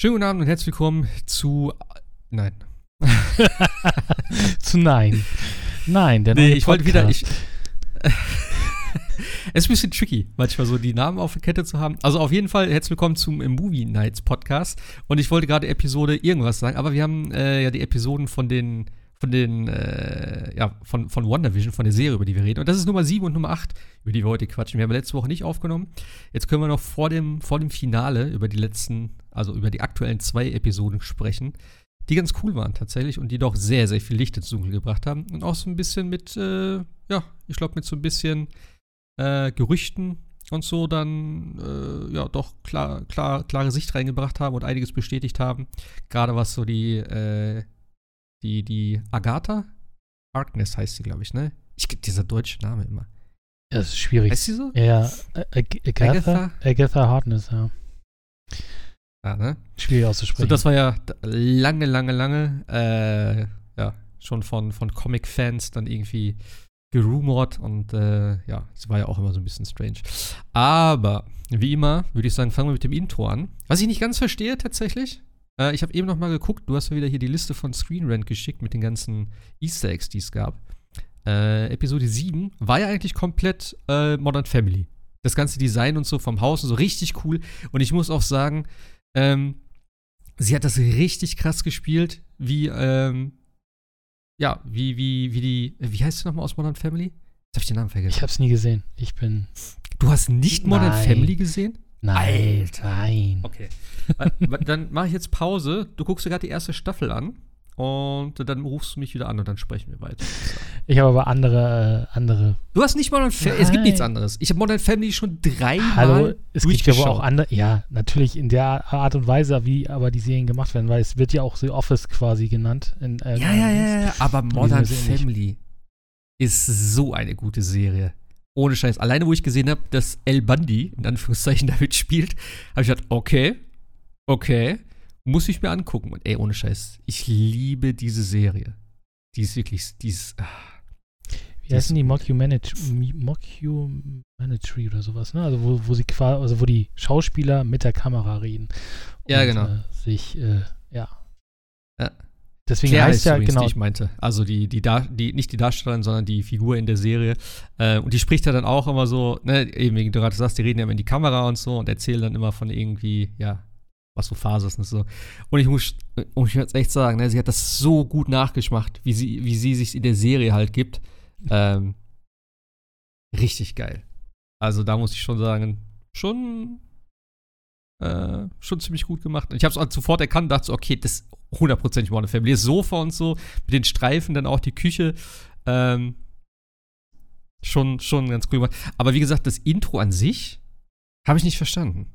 Schönen guten Abend und herzlich willkommen zu. Nein. zu Nein. Nein, der Nee, ich wollte wieder. Ich, es ist ein bisschen tricky, manchmal so die Namen auf der Kette zu haben. Also auf jeden Fall herzlich willkommen zum Movie Nights Podcast. Und ich wollte gerade Episode irgendwas sagen, aber wir haben äh, ja die Episoden von den von den, äh, ja, von, von WandaVision, von der Serie, über die wir reden. Und das ist Nummer 7 und Nummer 8, über die wir heute quatschen. Wir haben letzte Woche nicht aufgenommen. Jetzt können wir noch vor dem, vor dem Finale über die letzten, also über die aktuellen zwei Episoden sprechen, die ganz cool waren tatsächlich und die doch sehr, sehr viel Licht ins Dunkel gebracht haben. Und auch so ein bisschen mit, äh, ja, ich glaube, mit so ein bisschen äh, Gerüchten und so dann äh, ja doch klar, klar, klare Sicht reingebracht haben und einiges bestätigt haben. Gerade was so die äh, die, die Agatha Harkness heißt sie, glaube ich, ne? Ich gebe dieser deutsche Name immer. Ja, das ist schwierig. Heißt sie so? Ja, Agatha, Agatha? Agatha Harkness, ja. Ja, ne? Schwierig auszusprechen. So, das war ja lange, lange, lange, äh, ja, schon von, von Comic-Fans dann irgendwie gerumort und äh, ja, es war ja auch immer so ein bisschen strange. Aber, wie immer, würde ich sagen, fangen wir mit dem Intro an. Was ich nicht ganz verstehe tatsächlich, äh, ich habe eben noch mal geguckt, du hast mir wieder hier die Liste von Screen Rant geschickt mit den ganzen Easter Eggs, die es gab. Äh, Episode 7 war ja eigentlich komplett äh, Modern Family. Das ganze Design und so vom Haus und so richtig cool. Und ich muss auch sagen, ähm, sie hat das richtig krass gespielt, wie, ähm, ja, wie, wie, wie die, wie heißt sie nochmal aus Modern Family? Jetzt habe ich den Namen vergessen. Ich habe es nie gesehen. Ich bin. Du hast nicht Modern Nein. Family gesehen? Nein. Alter. Nein. Okay. dann mache ich jetzt Pause. Du guckst dir gerade die erste Staffel an. Und dann rufst du mich wieder an und dann sprechen wir weiter. Ich habe aber andere, äh, andere. Du hast nicht Modern Family. Es gibt nichts anderes. Ich habe Modern Family schon dreimal Hallo, es gibt ja auch andere. Ja, natürlich in der Art und Weise, wie aber die Serien gemacht werden, weil es wird ja auch The Office quasi genannt. In, äh, ja, ja, ja, ja, aber Modern Family ist so eine gute Serie. Ohne Scheiß. Alleine, wo ich gesehen habe, dass El Bundy in Anführungszeichen damit spielt, habe ich gedacht, okay, okay, muss ich mir angucken. Und ey, ohne Scheiß, ich liebe diese Serie. Die ist wirklich, die ist. Ach, Wie heißen die Mockumentary, Mockumentary oder sowas, ne? Also wo, wo sie quasi, also wo die Schauspieler mit der Kamera reden. Ja, genau. Äh, sich, äh, ja. Ja. Deswegen Claire heißt ja übrigens, genau. Die ich meinte. Also die, die, die, nicht die Darstellerin, sondern die Figur in der Serie. Äh, und die spricht ja dann auch immer so, ne, eben wie du gerade sagst, die reden ja immer in die Kamera und so und erzählen dann immer von irgendwie, ja, was so Phase ist und so. Und ich muss, muss jetzt echt sagen, ne, sie hat das so gut nachgemacht, wie sie, wie sie sich in der Serie halt gibt. Ähm, richtig geil. Also da muss ich schon sagen, schon äh, schon ziemlich gut gemacht. Und ich habe es sofort erkannt und dachte so, okay, das ist hundertprozentig Modern Family. Das Sofa und so, mit den Streifen, dann auch die Küche. Ähm, schon, schon ganz cool gemacht. Aber wie gesagt, das Intro an sich habe ich nicht verstanden.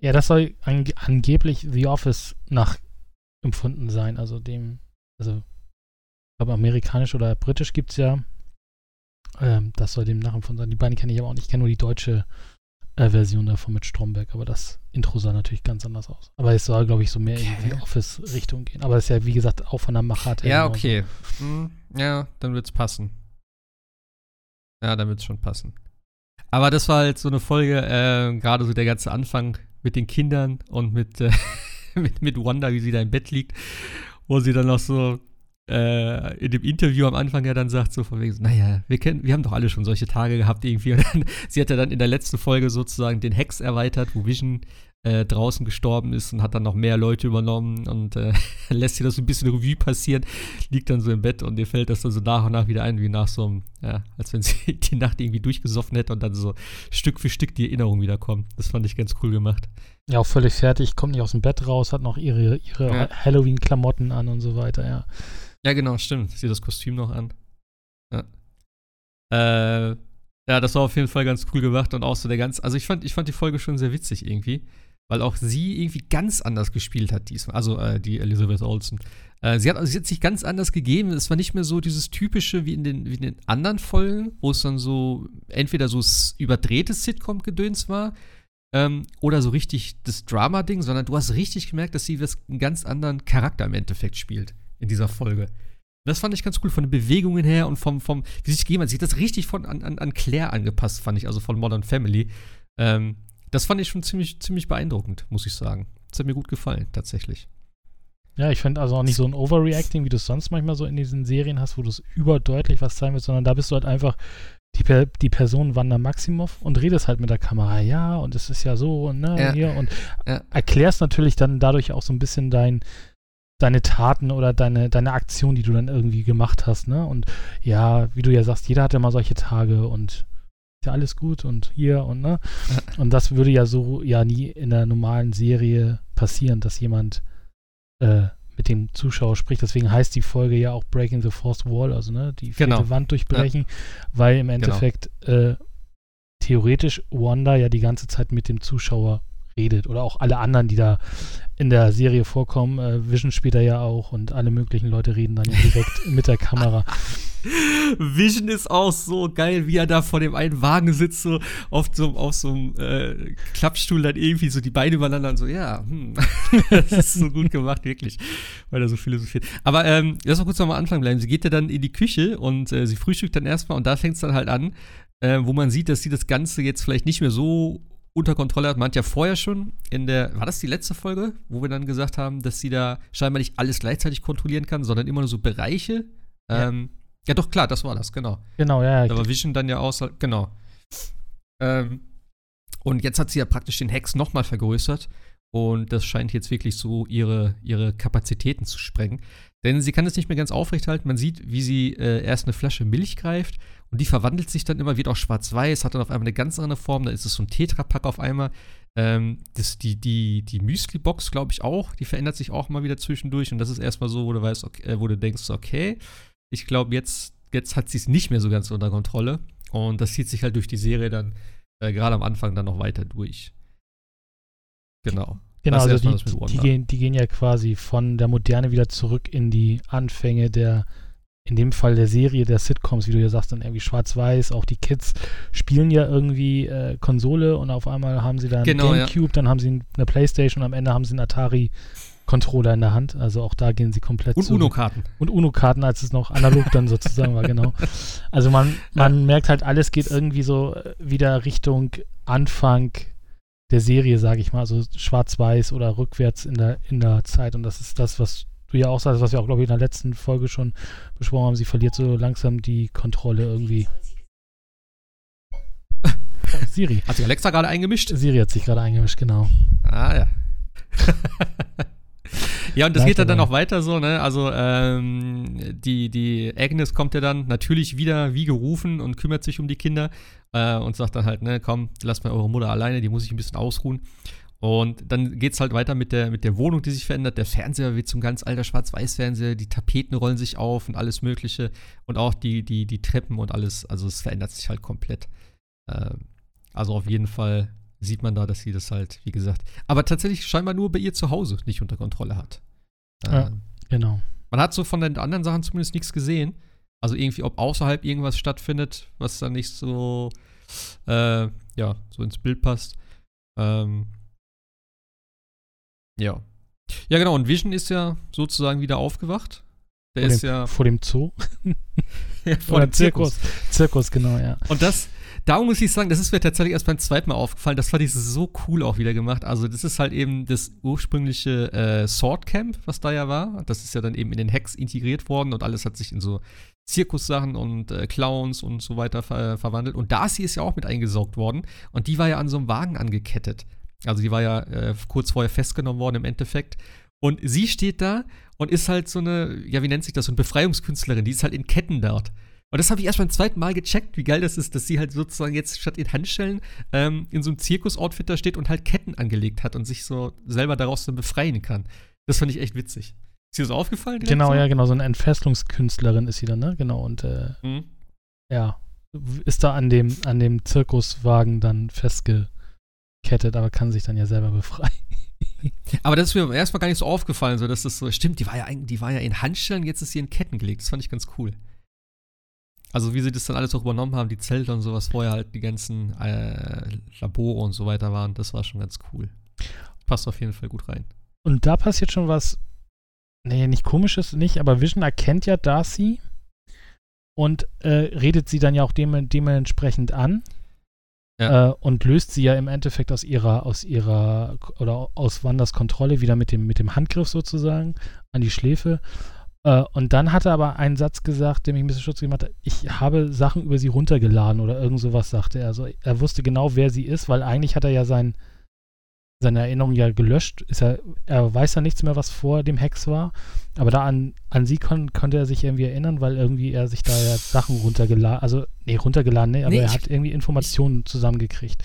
Ja, das soll an, angeblich The Office nachempfunden sein. Also dem, also, ich glaube, amerikanisch oder britisch gibt es ja. Ähm, das soll dem nachempfunden sein. Die beiden kenne ich aber auch nicht. Ich kenne nur die deutsche äh, Version davon mit Stromberg, aber das Intro sah natürlich ganz anders aus. Aber es soll, glaube ich, so mehr okay. in die Office-Richtung gehen. Aber es ist ja, wie gesagt, auch von der Machart. Ja, okay. Hm, ja, dann wird es passen. Ja, dann wird es schon passen. Aber das war halt so eine Folge, äh, gerade so der ganze Anfang mit den Kindern und mit, äh, mit, mit Wanda, wie sie da im Bett liegt, wo sie dann noch so äh, in dem Interview am Anfang ja dann sagt, so von wegen, naja, wir kennen, wir haben doch alle schon solche Tage gehabt irgendwie. Und dann, sie hat ja dann in der letzten Folge sozusagen den Hex erweitert, wo Vision äh, draußen gestorben ist und hat dann noch mehr Leute übernommen und äh, lässt sie das so ein bisschen Revue passieren, liegt dann so im Bett und ihr fällt das dann so nach und nach wieder ein, wie nach so einem, ja, als wenn sie die Nacht irgendwie durchgesoffen hätte und dann so Stück für Stück die Erinnerung wiederkommt. Das fand ich ganz cool gemacht. Ja, auch völlig fertig, kommt nicht aus dem Bett raus, hat noch ihre, ihre ja. Halloween-Klamotten an und so weiter, ja. Ja, genau, stimmt. Sieht das Kostüm noch an. Ja. Äh, ja, das war auf jeden Fall ganz cool gemacht und auch so der ganz. Also ich fand, ich fand die Folge schon sehr witzig irgendwie, weil auch sie irgendwie ganz anders gespielt hat diesmal. Also äh, die Elizabeth Olsen. Äh, sie, hat, sie hat sich ganz anders gegeben. Es war nicht mehr so dieses typische wie in den, wie in den anderen Folgen, wo es dann so entweder so überdrehtes Sitcom-Gedöns war ähm, oder so richtig das Drama-Ding, sondern du hast richtig gemerkt, dass sie das einen ganz anderen Charakter im Endeffekt spielt in dieser Folge. Das fand ich ganz cool von den Bewegungen her und vom, vom wie sich gegeben hat. Sie hat das richtig von, an, an Claire angepasst, fand ich, also von Modern Family. Ähm, das fand ich schon ziemlich, ziemlich beeindruckend, muss ich sagen. es mir gut gefallen, tatsächlich. Ja, ich finde also auch nicht so ein Overreacting, wie du es sonst manchmal so in diesen Serien hast, wo du es überdeutlich was zeigen willst, sondern da bist du halt einfach die, die Person Wanda Maximoff und redest halt mit der Kamera, ja, und es ist ja so und ne, Ja. hier und Ja. erklärst natürlich dann dadurch auch so ein bisschen dein, deine Taten oder deine, deine Aktion, die du dann irgendwie gemacht hast, ne? Und ja, wie du ja sagst, jeder hat ja mal solche Tage und ist ja alles gut und hier und ne? Und das würde ja so ja nie in der normalen Serie passieren, dass jemand äh, mit dem Zuschauer spricht. Deswegen heißt die Folge ja auch Breaking the Fourth Wall, also ne, die vierte Genau. Wand durchbrechen, weil im Endeffekt äh, theoretisch Wanda ja die ganze Zeit mit dem Zuschauer redet oder auch alle anderen, die da in der Serie vorkommen. Äh, Vision spielt er ja auch und alle möglichen Leute reden dann direkt mit der Kamera. Vision ist auch so geil, wie er da vor dem einen Wagen sitzt, so auf so, auf so einem äh, Klappstuhl, dann irgendwie so die Beine übereinander und so, ja, hm. das ist so gut gemacht, wirklich, weil er so philosophiert. Aber ähm, lass mal kurz noch am Anfang bleiben. Sie geht ja dann in die Küche und äh, sie frühstückt dann erstmal und da fängt es dann halt an, äh, wo man sieht, dass sie das Ganze jetzt vielleicht nicht mehr so unter Kontrolle hat. Man hat ja vorher schon in der, war das die letzte Folge, wo wir dann gesagt haben, dass sie da scheinbar nicht alles gleichzeitig kontrollieren kann, sondern immer nur so Bereiche. Ja. Ähm, ja, doch, klar, das war das, genau. Genau, ja. Da war Vision dann ja außer, genau. Ähm, und jetzt hat sie ja praktisch den Hex nochmal vergrößert. Und das scheint jetzt wirklich so ihre, ihre Kapazitäten zu sprengen. Denn sie kann es nicht mehr ganz aufrechthalten. Man sieht, wie sie äh, erst eine Flasche Milch greift und die verwandelt sich dann immer, wird auch schwarz-weiß, hat dann auf einmal eine ganz andere Form. Da ist es so ein Tetrapack auf einmal. Ähm, das, die die, die Müsli-Box, glaube ich, auch. Die verändert sich auch mal wieder zwischendurch. Und das ist erstmal so, wo du weißt, okay, äh, wo du denkst, okay, ich glaube, jetzt, jetzt hat sie es nicht mehr so ganz unter Kontrolle. Und das zieht sich halt durch die Serie dann äh, gerade am Anfang dann noch weiter durch. Genau. Genau, also die, die, gehen, die gehen ja quasi von der Moderne wieder zurück in die Anfänge der, in dem Fall der Serie, der Sitcoms, wie du ja sagst, dann irgendwie schwarz-weiß. Auch die Kids spielen ja irgendwie äh, Konsole und auf einmal haben sie dann Genau, ja. Gamecube, dann haben sie eine Playstation und am Ende haben sie einen Atari-Controller in der Hand. Also auch da gehen sie komplett Und. UNO-Karten. Und UNO-Karten, als es noch analog dann sozusagen war, genau. Also man, man merkt halt, alles geht irgendwie so äh, wieder Richtung Anfang der Serie, sage ich mal, also schwarz-weiß oder rückwärts in der, in der Zeit. Und das ist das, was du ja auch sagst, was wir auch, glaube ich, in der letzten Folge schon besprochen haben. Sie verliert so langsam die Kontrolle irgendwie. Oh, Siri. Hat sich Alexa gerade eingemischt? Siri hat sich gerade eingemischt, genau. Ah, ja. ja, und das Bleibt geht dann, dann auch weiter so, ne? Also, ähm, die, die Agnes kommt ja dann natürlich wieder wie gerufen und kümmert sich um die Kinder äh, und sagt dann halt, ne, komm, lasst mal eure Mutter alleine, die muss sich ein bisschen ausruhen. Und dann geht's halt weiter mit der, mit der Wohnung, die sich verändert. Der Fernseher wird zum ganz alter Schwarz-Weiß-Fernseher, die Tapeten rollen sich auf und alles Mögliche. Und auch die, die, die Treppen und alles, also es verändert sich halt komplett. Ähm, also auf jeden Fall sieht man da, dass sie das halt, wie gesagt, aber tatsächlich scheinbar nur bei ihr zu Hause nicht unter Kontrolle hat. Ja. Ähm, Genau. man hat so von den anderen Sachen zumindest nichts gesehen. Also irgendwie, ob außerhalb irgendwas stattfindet, was dann nicht so, äh, ja, so ins Bild passt. Ähm, ja. Ja, genau. Und Vision ist ja sozusagen wieder aufgewacht. Der Vor ist dem, ja vor dem Zoo. ja, vor Oder dem Zirkus. Zirkus, genau, ja. Und das, da muss ich sagen, das ist mir tatsächlich erst beim zweiten Mal aufgefallen. Das fand ich so cool auch wieder gemacht. Also, das ist halt eben das ursprüngliche äh, Sword Camp, was da ja war. Das ist ja dann eben in den Hex integriert worden und alles hat sich in so Zirkussachen und äh, Clowns und so weiter ver verwandelt. Und Darcy ist ja auch mit eingesaugt worden. Und die war ja an so einem Wagen angekettet. Also, die war ja äh, kurz vorher festgenommen worden im Endeffekt. Und sie steht da und ist halt so eine, ja, wie nennt sich das, so eine Befreiungskünstlerin. Die ist halt in Ketten dort. Und das habe ich erst beim zweiten Mal gecheckt, wie geil das ist, dass sie halt sozusagen jetzt statt in Handschellen ähm, in so einem Zirkus-Outfit da steht und halt Ketten angelegt hat und sich so selber daraus dann befreien kann. Das fand ich echt witzig. Ist dir so aufgefallen? Genau, ja, genau, so eine Entfesselungskünstlerin ist sie dann, ne? Genau, und äh, Mhm. ja, ist da an dem, an dem Zirkuswagen dann festgekettet, aber kann sich dann ja selber befreien. Aber das ist mir erstmal gar nicht so aufgefallen, so dass das so, stimmt, die war ja eigentlich, die war ja in Handschellen, jetzt ist sie in Ketten gelegt. Das fand ich ganz cool. Also wie sie das dann alles auch übernommen haben, die Zelte und sowas, vorher halt die ganzen äh, Labore und so weiter waren, das war schon ganz cool. Passt auf jeden Fall gut rein. Und da passiert schon was, nee, nicht komisches nicht, aber Vision erkennt ja Darcy und äh, redet sie dann ja auch dem, dementsprechend an. Ja. Äh, und löst sie ja im Endeffekt aus ihrer, aus ihrer, oder aus Wanders Kontrolle wieder mit dem, mit dem Handgriff sozusagen an die Schläfe. Äh, und dann hat er aber einen Satz gesagt, der mich ein bisschen Schutz gemacht hat. Ich habe Sachen über sie runtergeladen oder irgend sowas, sagte er. Also er wusste genau, wer sie ist, weil eigentlich hat er ja sein, seine Erinnerung ja gelöscht. Ist er, er weiß ja nichts mehr, was vor dem Hex war. Aber da an, an sie kon, konnte er sich irgendwie erinnern, weil irgendwie er sich da ja Sachen runtergeladen, also, nee, runtergeladen, nee, aber nee, er hat irgendwie Informationen ich, zusammengekriegt.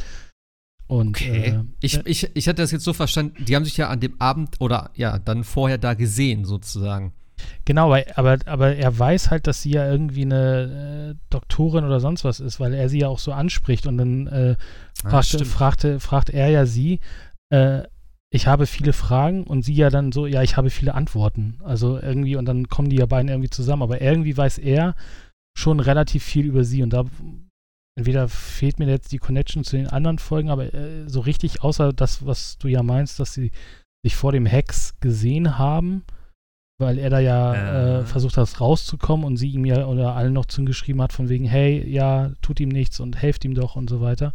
Und, okay. Äh, ich, ich, ich hatte das jetzt so verstanden, die haben sich ja an dem Abend oder ja, dann vorher da gesehen, sozusagen. Genau, aber, aber er weiß halt, dass sie ja irgendwie eine äh, Doktorin oder sonst was ist, weil er sie ja auch so anspricht und dann äh, ah, fragte, fragte, fragt er ja sie, äh, ich habe viele Fragen und sie ja dann so, ja, ich habe viele Antworten. Also irgendwie, und dann kommen die ja beiden irgendwie zusammen, aber irgendwie weiß er schon relativ viel über sie und da entweder fehlt mir jetzt die Connection zu den anderen Folgen, aber äh, so richtig, außer das, was du ja meinst, dass sie sich vor dem Hex gesehen haben, weil er da ja äh. Äh, versucht hat, rauszukommen und sie ihm ja oder allen noch zugeschrieben hat, von wegen, hey, ja, tut ihm nichts und helft ihm doch und so weiter.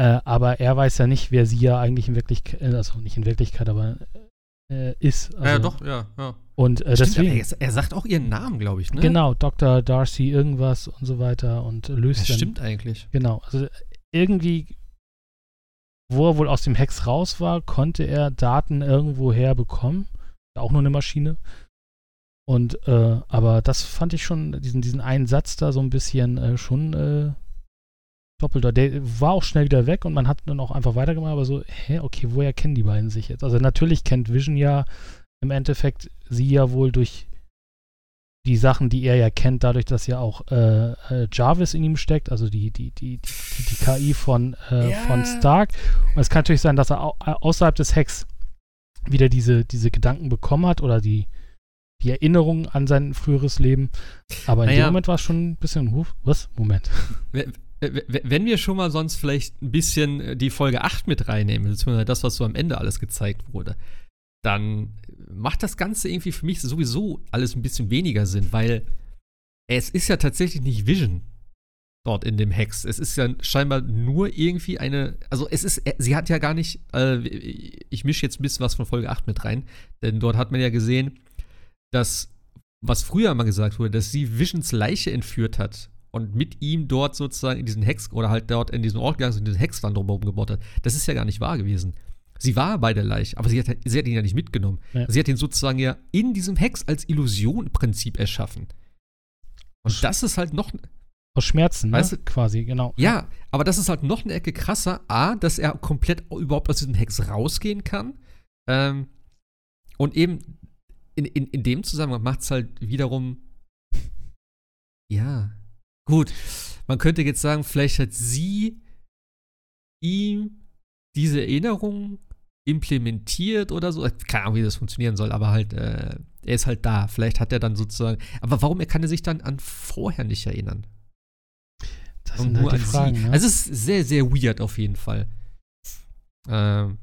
Äh, aber er weiß ja nicht, wer sie ja eigentlich in Wirklichkeit, äh, also nicht in Wirklichkeit, aber äh, ist. Also, ja, doch, ja, ja. Und äh, Stimmt, deswegen. Er, er, sagt auch ihren Namen, glaube ich, ne? Genau, Dr. Darcy irgendwas und so weiter und löst das dann. Stimmt eigentlich. Genau, also irgendwie, wo er wohl aus dem Hex raus war, konnte er Daten irgendwo herbekommen. Auch nur eine Maschine. Und, äh, aber das fand ich schon, diesen, diesen einen Satz da so ein bisschen äh, schon äh, doppelter. Der war auch schnell wieder weg und man hat dann auch einfach weitergemacht, aber so, hä, okay, woher kennen die beiden sich jetzt? Also natürlich kennt Vision ja im Endeffekt sie ja wohl durch die Sachen, die er ja kennt, dadurch, dass ja auch äh, äh, Jarvis in ihm steckt, also die, die, die, die, die KI von, äh, ja. von Stark. Und es kann natürlich sein, dass er au außerhalb des Hacks wieder diese, diese Gedanken bekommen hat oder die, die Erinnerung an sein früheres Leben. Aber in naja. dem Moment war es schon ein bisschen, was? Moment. Wenn wir schon mal sonst vielleicht ein bisschen äh, die Folge 8 mit reinnehmen, beziehungsweise das, was so am Ende alles gezeigt wurde, dann macht das Ganze irgendwie für mich sowieso alles ein bisschen weniger Sinn, weil es ist ja tatsächlich nicht Vision dort in dem Hex. Es ist ja scheinbar nur irgendwie eine, also es ist, äh, sie hat ja gar nicht, äh, ich mische jetzt ein bisschen was von Folge 8 mit rein, denn dort hat man ja gesehen, dass, was früher mal gesagt wurde, dass sie Visions Leiche entführt hat und mit ihm dort sozusagen in diesen Hex oder halt dort in diesen Ort gegangen ist und diesen Hexwand drumherum gebaut hat. Das ist ja gar nicht wahr gewesen. Sie war bei der Leiche, aber sie hat, sie hat ihn ja nicht mitgenommen. Ja. Sie hat ihn sozusagen ja in diesem Hex als Illusion im Prinzip erschaffen. Und das ist halt noch. Aus Schmerzen, ne? weißt ne? du? quasi, genau. Ja, aber das ist halt noch eine Ecke krasser. A, dass er komplett überhaupt aus diesem Hex rausgehen kann. Ähm, und eben in, in, in dem Zusammenhang macht es halt wiederum. Ja, Gut, man könnte jetzt sagen, vielleicht hat sie ihm diese Erinnerung implementiert oder so. Keine Ahnung, wie das funktionieren soll, aber halt, äh, er ist halt da. Vielleicht hat er dann sozusagen. Aber warum er kann er sich dann an vorher nicht erinnern? Das sind halt die Fragen, ne? Also es ist sehr, sehr weird auf jeden Fall. Ähm,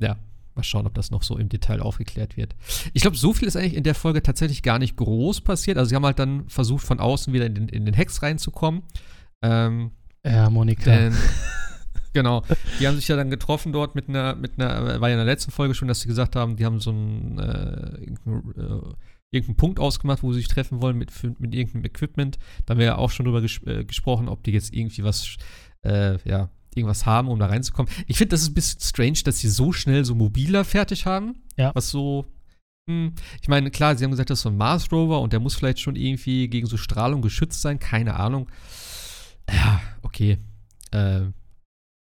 ja. Mal schauen, ob das noch so im Detail aufgeklärt wird. Ich glaube, so viel ist eigentlich in der Folge tatsächlich gar nicht groß passiert. Also sie haben halt dann versucht, von außen wieder in den, in den Hex reinzukommen. Ähm, ja, Monika. Denn, genau. Die haben sich ja dann getroffen dort mit einer, mit einer, war ja in der letzten Folge schon, dass sie gesagt haben, die haben so einen, äh, irgendeinen, äh, irgendeinen Punkt ausgemacht, wo sie sich treffen wollen mit, mit irgendeinem Equipment. Da haben wir ja auch schon drüber ges äh, gesprochen, ob die jetzt irgendwie was, äh, ja, irgendwas haben, um da reinzukommen. Ich finde, das ist ein bisschen strange, dass sie so schnell so mobiler fertig haben. Ja. Was so. Hm, ich meine, klar, sie haben gesagt, das ist so ein Mars Rover und der muss vielleicht schon irgendwie gegen so Strahlung geschützt sein. Keine Ahnung. Ja, okay. Äh,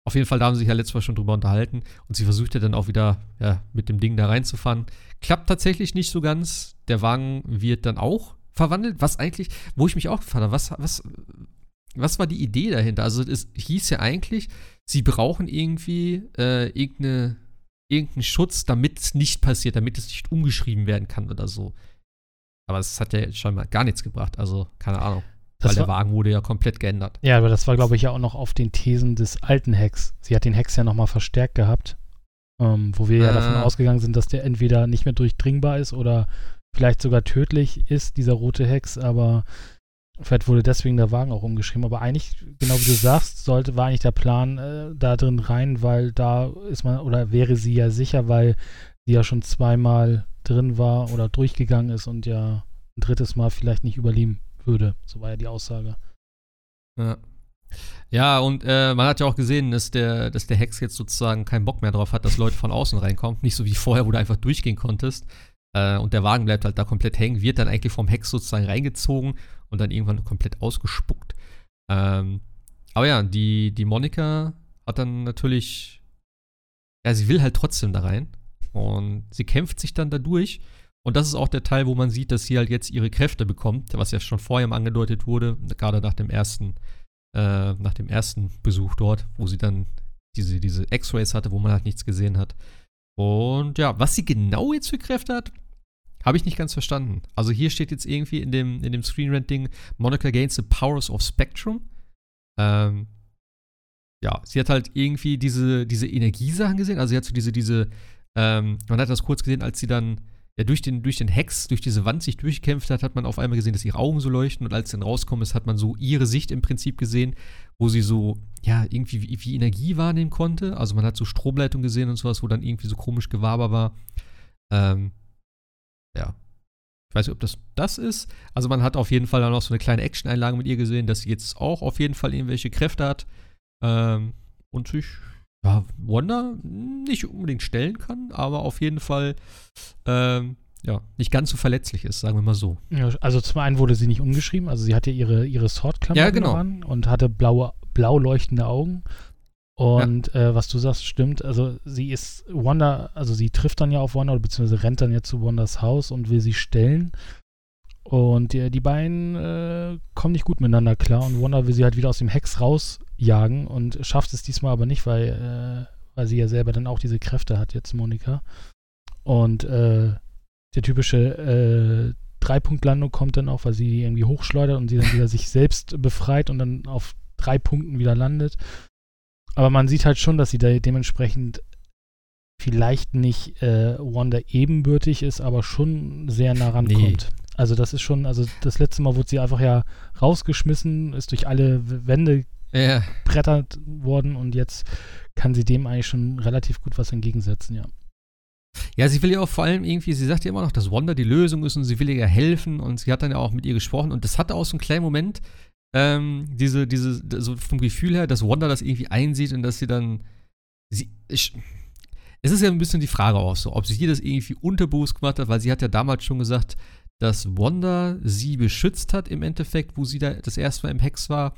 auf jeden Fall, da haben sie sich ja letztes Mal schon drüber unterhalten und sie versucht ja dann auch wieder ja, mit dem Ding da reinzufahren. Klappt tatsächlich nicht so ganz. Der Wagen wird dann auch verwandelt, was eigentlich, wo ich mich auch gefragt habe, was, was, was war die Idee dahinter? Also es hieß ja eigentlich, sie brauchen irgendwie äh, irgendeine, irgendeinen Schutz, damit es nicht passiert, damit es nicht umgeschrieben werden kann oder so. Aber es hat ja schon mal gar nichts gebracht, also keine Ahnung. Das weil der Wagen wurde ja komplett geändert. Ja, aber das war, glaube ich, ja auch noch auf den Thesen des alten Hacks. Sie hat den Hex ja nochmal verstärkt gehabt, ähm, wo wir ah. ja davon ah. ausgegangen sind, dass der entweder nicht mehr durchdringbar ist oder vielleicht sogar tödlich ist, dieser rote Hex, aber Vielleicht wurde deswegen der Wagen auch umgeschrieben, aber eigentlich, genau wie du sagst, sollte, war eigentlich der Plan äh, da drin rein, weil da ist man, oder wäre sie ja sicher, weil sie ja schon zweimal drin war oder durchgegangen ist und ja ein drittes Mal vielleicht nicht überleben würde. So war ja die Aussage. Ja. Ja, und äh, man hat ja auch gesehen, dass der, dass der Hex jetzt sozusagen keinen Bock mehr drauf hat, dass Leute von außen reinkommen. Nicht so wie vorher, wo du einfach durchgehen konntest. Äh, und der Wagen bleibt halt da komplett hängen, wird dann eigentlich vom Hex sozusagen reingezogen und dann irgendwann komplett ausgespuckt. Ähm, aber ja, die, die Monika hat dann natürlich, ja, sie will halt trotzdem da rein. Und sie kämpft sich dann da durch. Und das ist auch der Teil, wo man sieht, dass sie halt jetzt ihre Kräfte bekommt, was ja schon vorher angedeutet wurde, gerade nach dem ersten, äh, nach dem ersten Besuch dort, wo sie dann diese, diese X-Rays hatte, wo man halt nichts gesehen hat. Und ja, was sie genau jetzt für Kräfte hat, habe ich nicht ganz verstanden. Also hier steht jetzt irgendwie in dem, in dem Screen-Rant-Ding, Monica gains the powers of Spectrum. Ähm, ja, sie hat halt irgendwie diese, diese Energiesachen gesehen. Also sie hat so diese, diese, ähm, man hat das kurz gesehen, als sie dann ja, durch den, durch den Hex, durch diese Wand sich durchkämpft hat, hat man auf einmal gesehen, dass ihre Augen so leuchten und als sie dann rauskommen ist, hat man so ihre Sicht im Prinzip gesehen, wo sie so, ja, irgendwie wie, wie Energie wahrnehmen konnte. Also man hat so Stromleitung gesehen und sowas, wo dann irgendwie so komisch Gewaber war. Ähm, ja. Ich weiß nicht, ob das das ist. Also man hat auf jeden Fall dann noch so eine kleine Action-Einlage mit ihr gesehen, dass sie jetzt auch auf jeden Fall irgendwelche Kräfte hat. Ähm, und sich ja, Wanda nicht unbedingt stellen kann, aber auf jeden Fall ähm, ja, nicht ganz so verletzlich ist, sagen wir mal so. Ja, also zum einen wurde sie nicht umgeschrieben, also sie hatte ihre, ihre Sword-Klammer ja, genau. an und hatte blaue, blau leuchtende Augen. Und ja. äh, was du sagst, stimmt. Also sie ist Wanda, also sie trifft dann ja auf Wanda, beziehungsweise rennt dann ja zu Wandas Haus und will sie stellen. Und die, die beiden äh, kommen nicht gut miteinander klar und Wanda will sie halt wieder aus dem Hex rausjagen und schafft es diesmal aber nicht, weil, äh, weil sie ja selber dann auch diese Kräfte hat, jetzt Monika. Und äh, der typische äh, Dreipunktlandung kommt dann auch, weil sie irgendwie hochschleudert und sie dann wieder sich selbst befreit und dann auf drei Punkten wieder landet. Aber man sieht halt schon, dass sie da dementsprechend vielleicht nicht äh, Wanda ebenbürtig ist, aber schon sehr nah rankommt. Nee. Also das ist schon, also das letzte Mal wurde sie einfach ja rausgeschmissen, ist durch alle Wände ja. brettert worden und jetzt kann sie dem eigentlich schon relativ gut was entgegensetzen, ja. Ja, sie will ja auch vor allem irgendwie, sie sagt ja immer noch, dass Wanda die Lösung ist und sie will ihr ja helfen und sie hat dann ja auch mit ihr gesprochen und das hatte auch so einen kleinen Moment, ähm, diese, diese, so vom Gefühl her, dass Wanda das irgendwie einsieht und dass sie dann, sie, ich, es ist ja ein bisschen die Frage auch so, ob sie das irgendwie unterbewusst gemacht hat, weil sie hat ja damals schon gesagt, dass Wanda sie beschützt hat im Endeffekt, wo sie da das erste Mal im Hex war.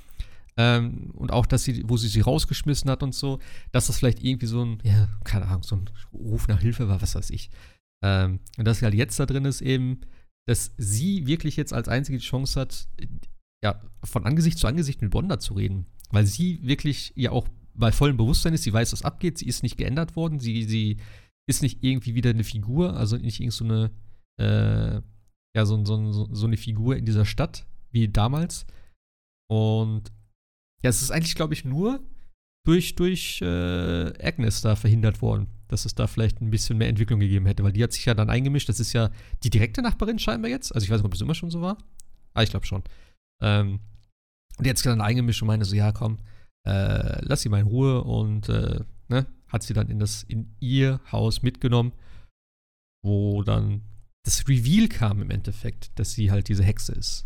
Ähm, und auch, dass sie, wo sie sie rausgeschmissen hat und so, dass das vielleicht irgendwie so ein, ja, keine Ahnung, so ein Ruf nach Hilfe war, was weiß ich. Ähm, und dass sie halt jetzt da drin ist eben, dass sie wirklich jetzt als einzige die Chance hat, ja, von Angesicht zu Angesicht mit Wanda zu reden. Weil sie wirklich ja auch bei vollem Bewusstsein ist, sie weiß, was abgeht, sie ist nicht geändert worden, sie, sie ist nicht irgendwie wieder eine Figur, also nicht irgend so eine, äh, ja, so, so, so eine Figur in dieser Stadt, wie damals. Und ja, es ist eigentlich, glaube ich, nur durch, durch äh, Agnes da verhindert worden, dass es da vielleicht ein bisschen mehr Entwicklung gegeben hätte, weil die hat sich ja dann eingemischt. Das ist ja die direkte Nachbarin scheinbar jetzt. Also ich weiß nicht, ob es immer schon so war. Ah, ich glaube schon. Ähm, und die hat sich dann eingemischt und meinte so, ja, komm, äh, lass sie mal in Ruhe und äh, ne, hat sie dann in das in ihr Haus mitgenommen, wo dann das Reveal kam im Endeffekt, dass sie halt diese Hexe ist.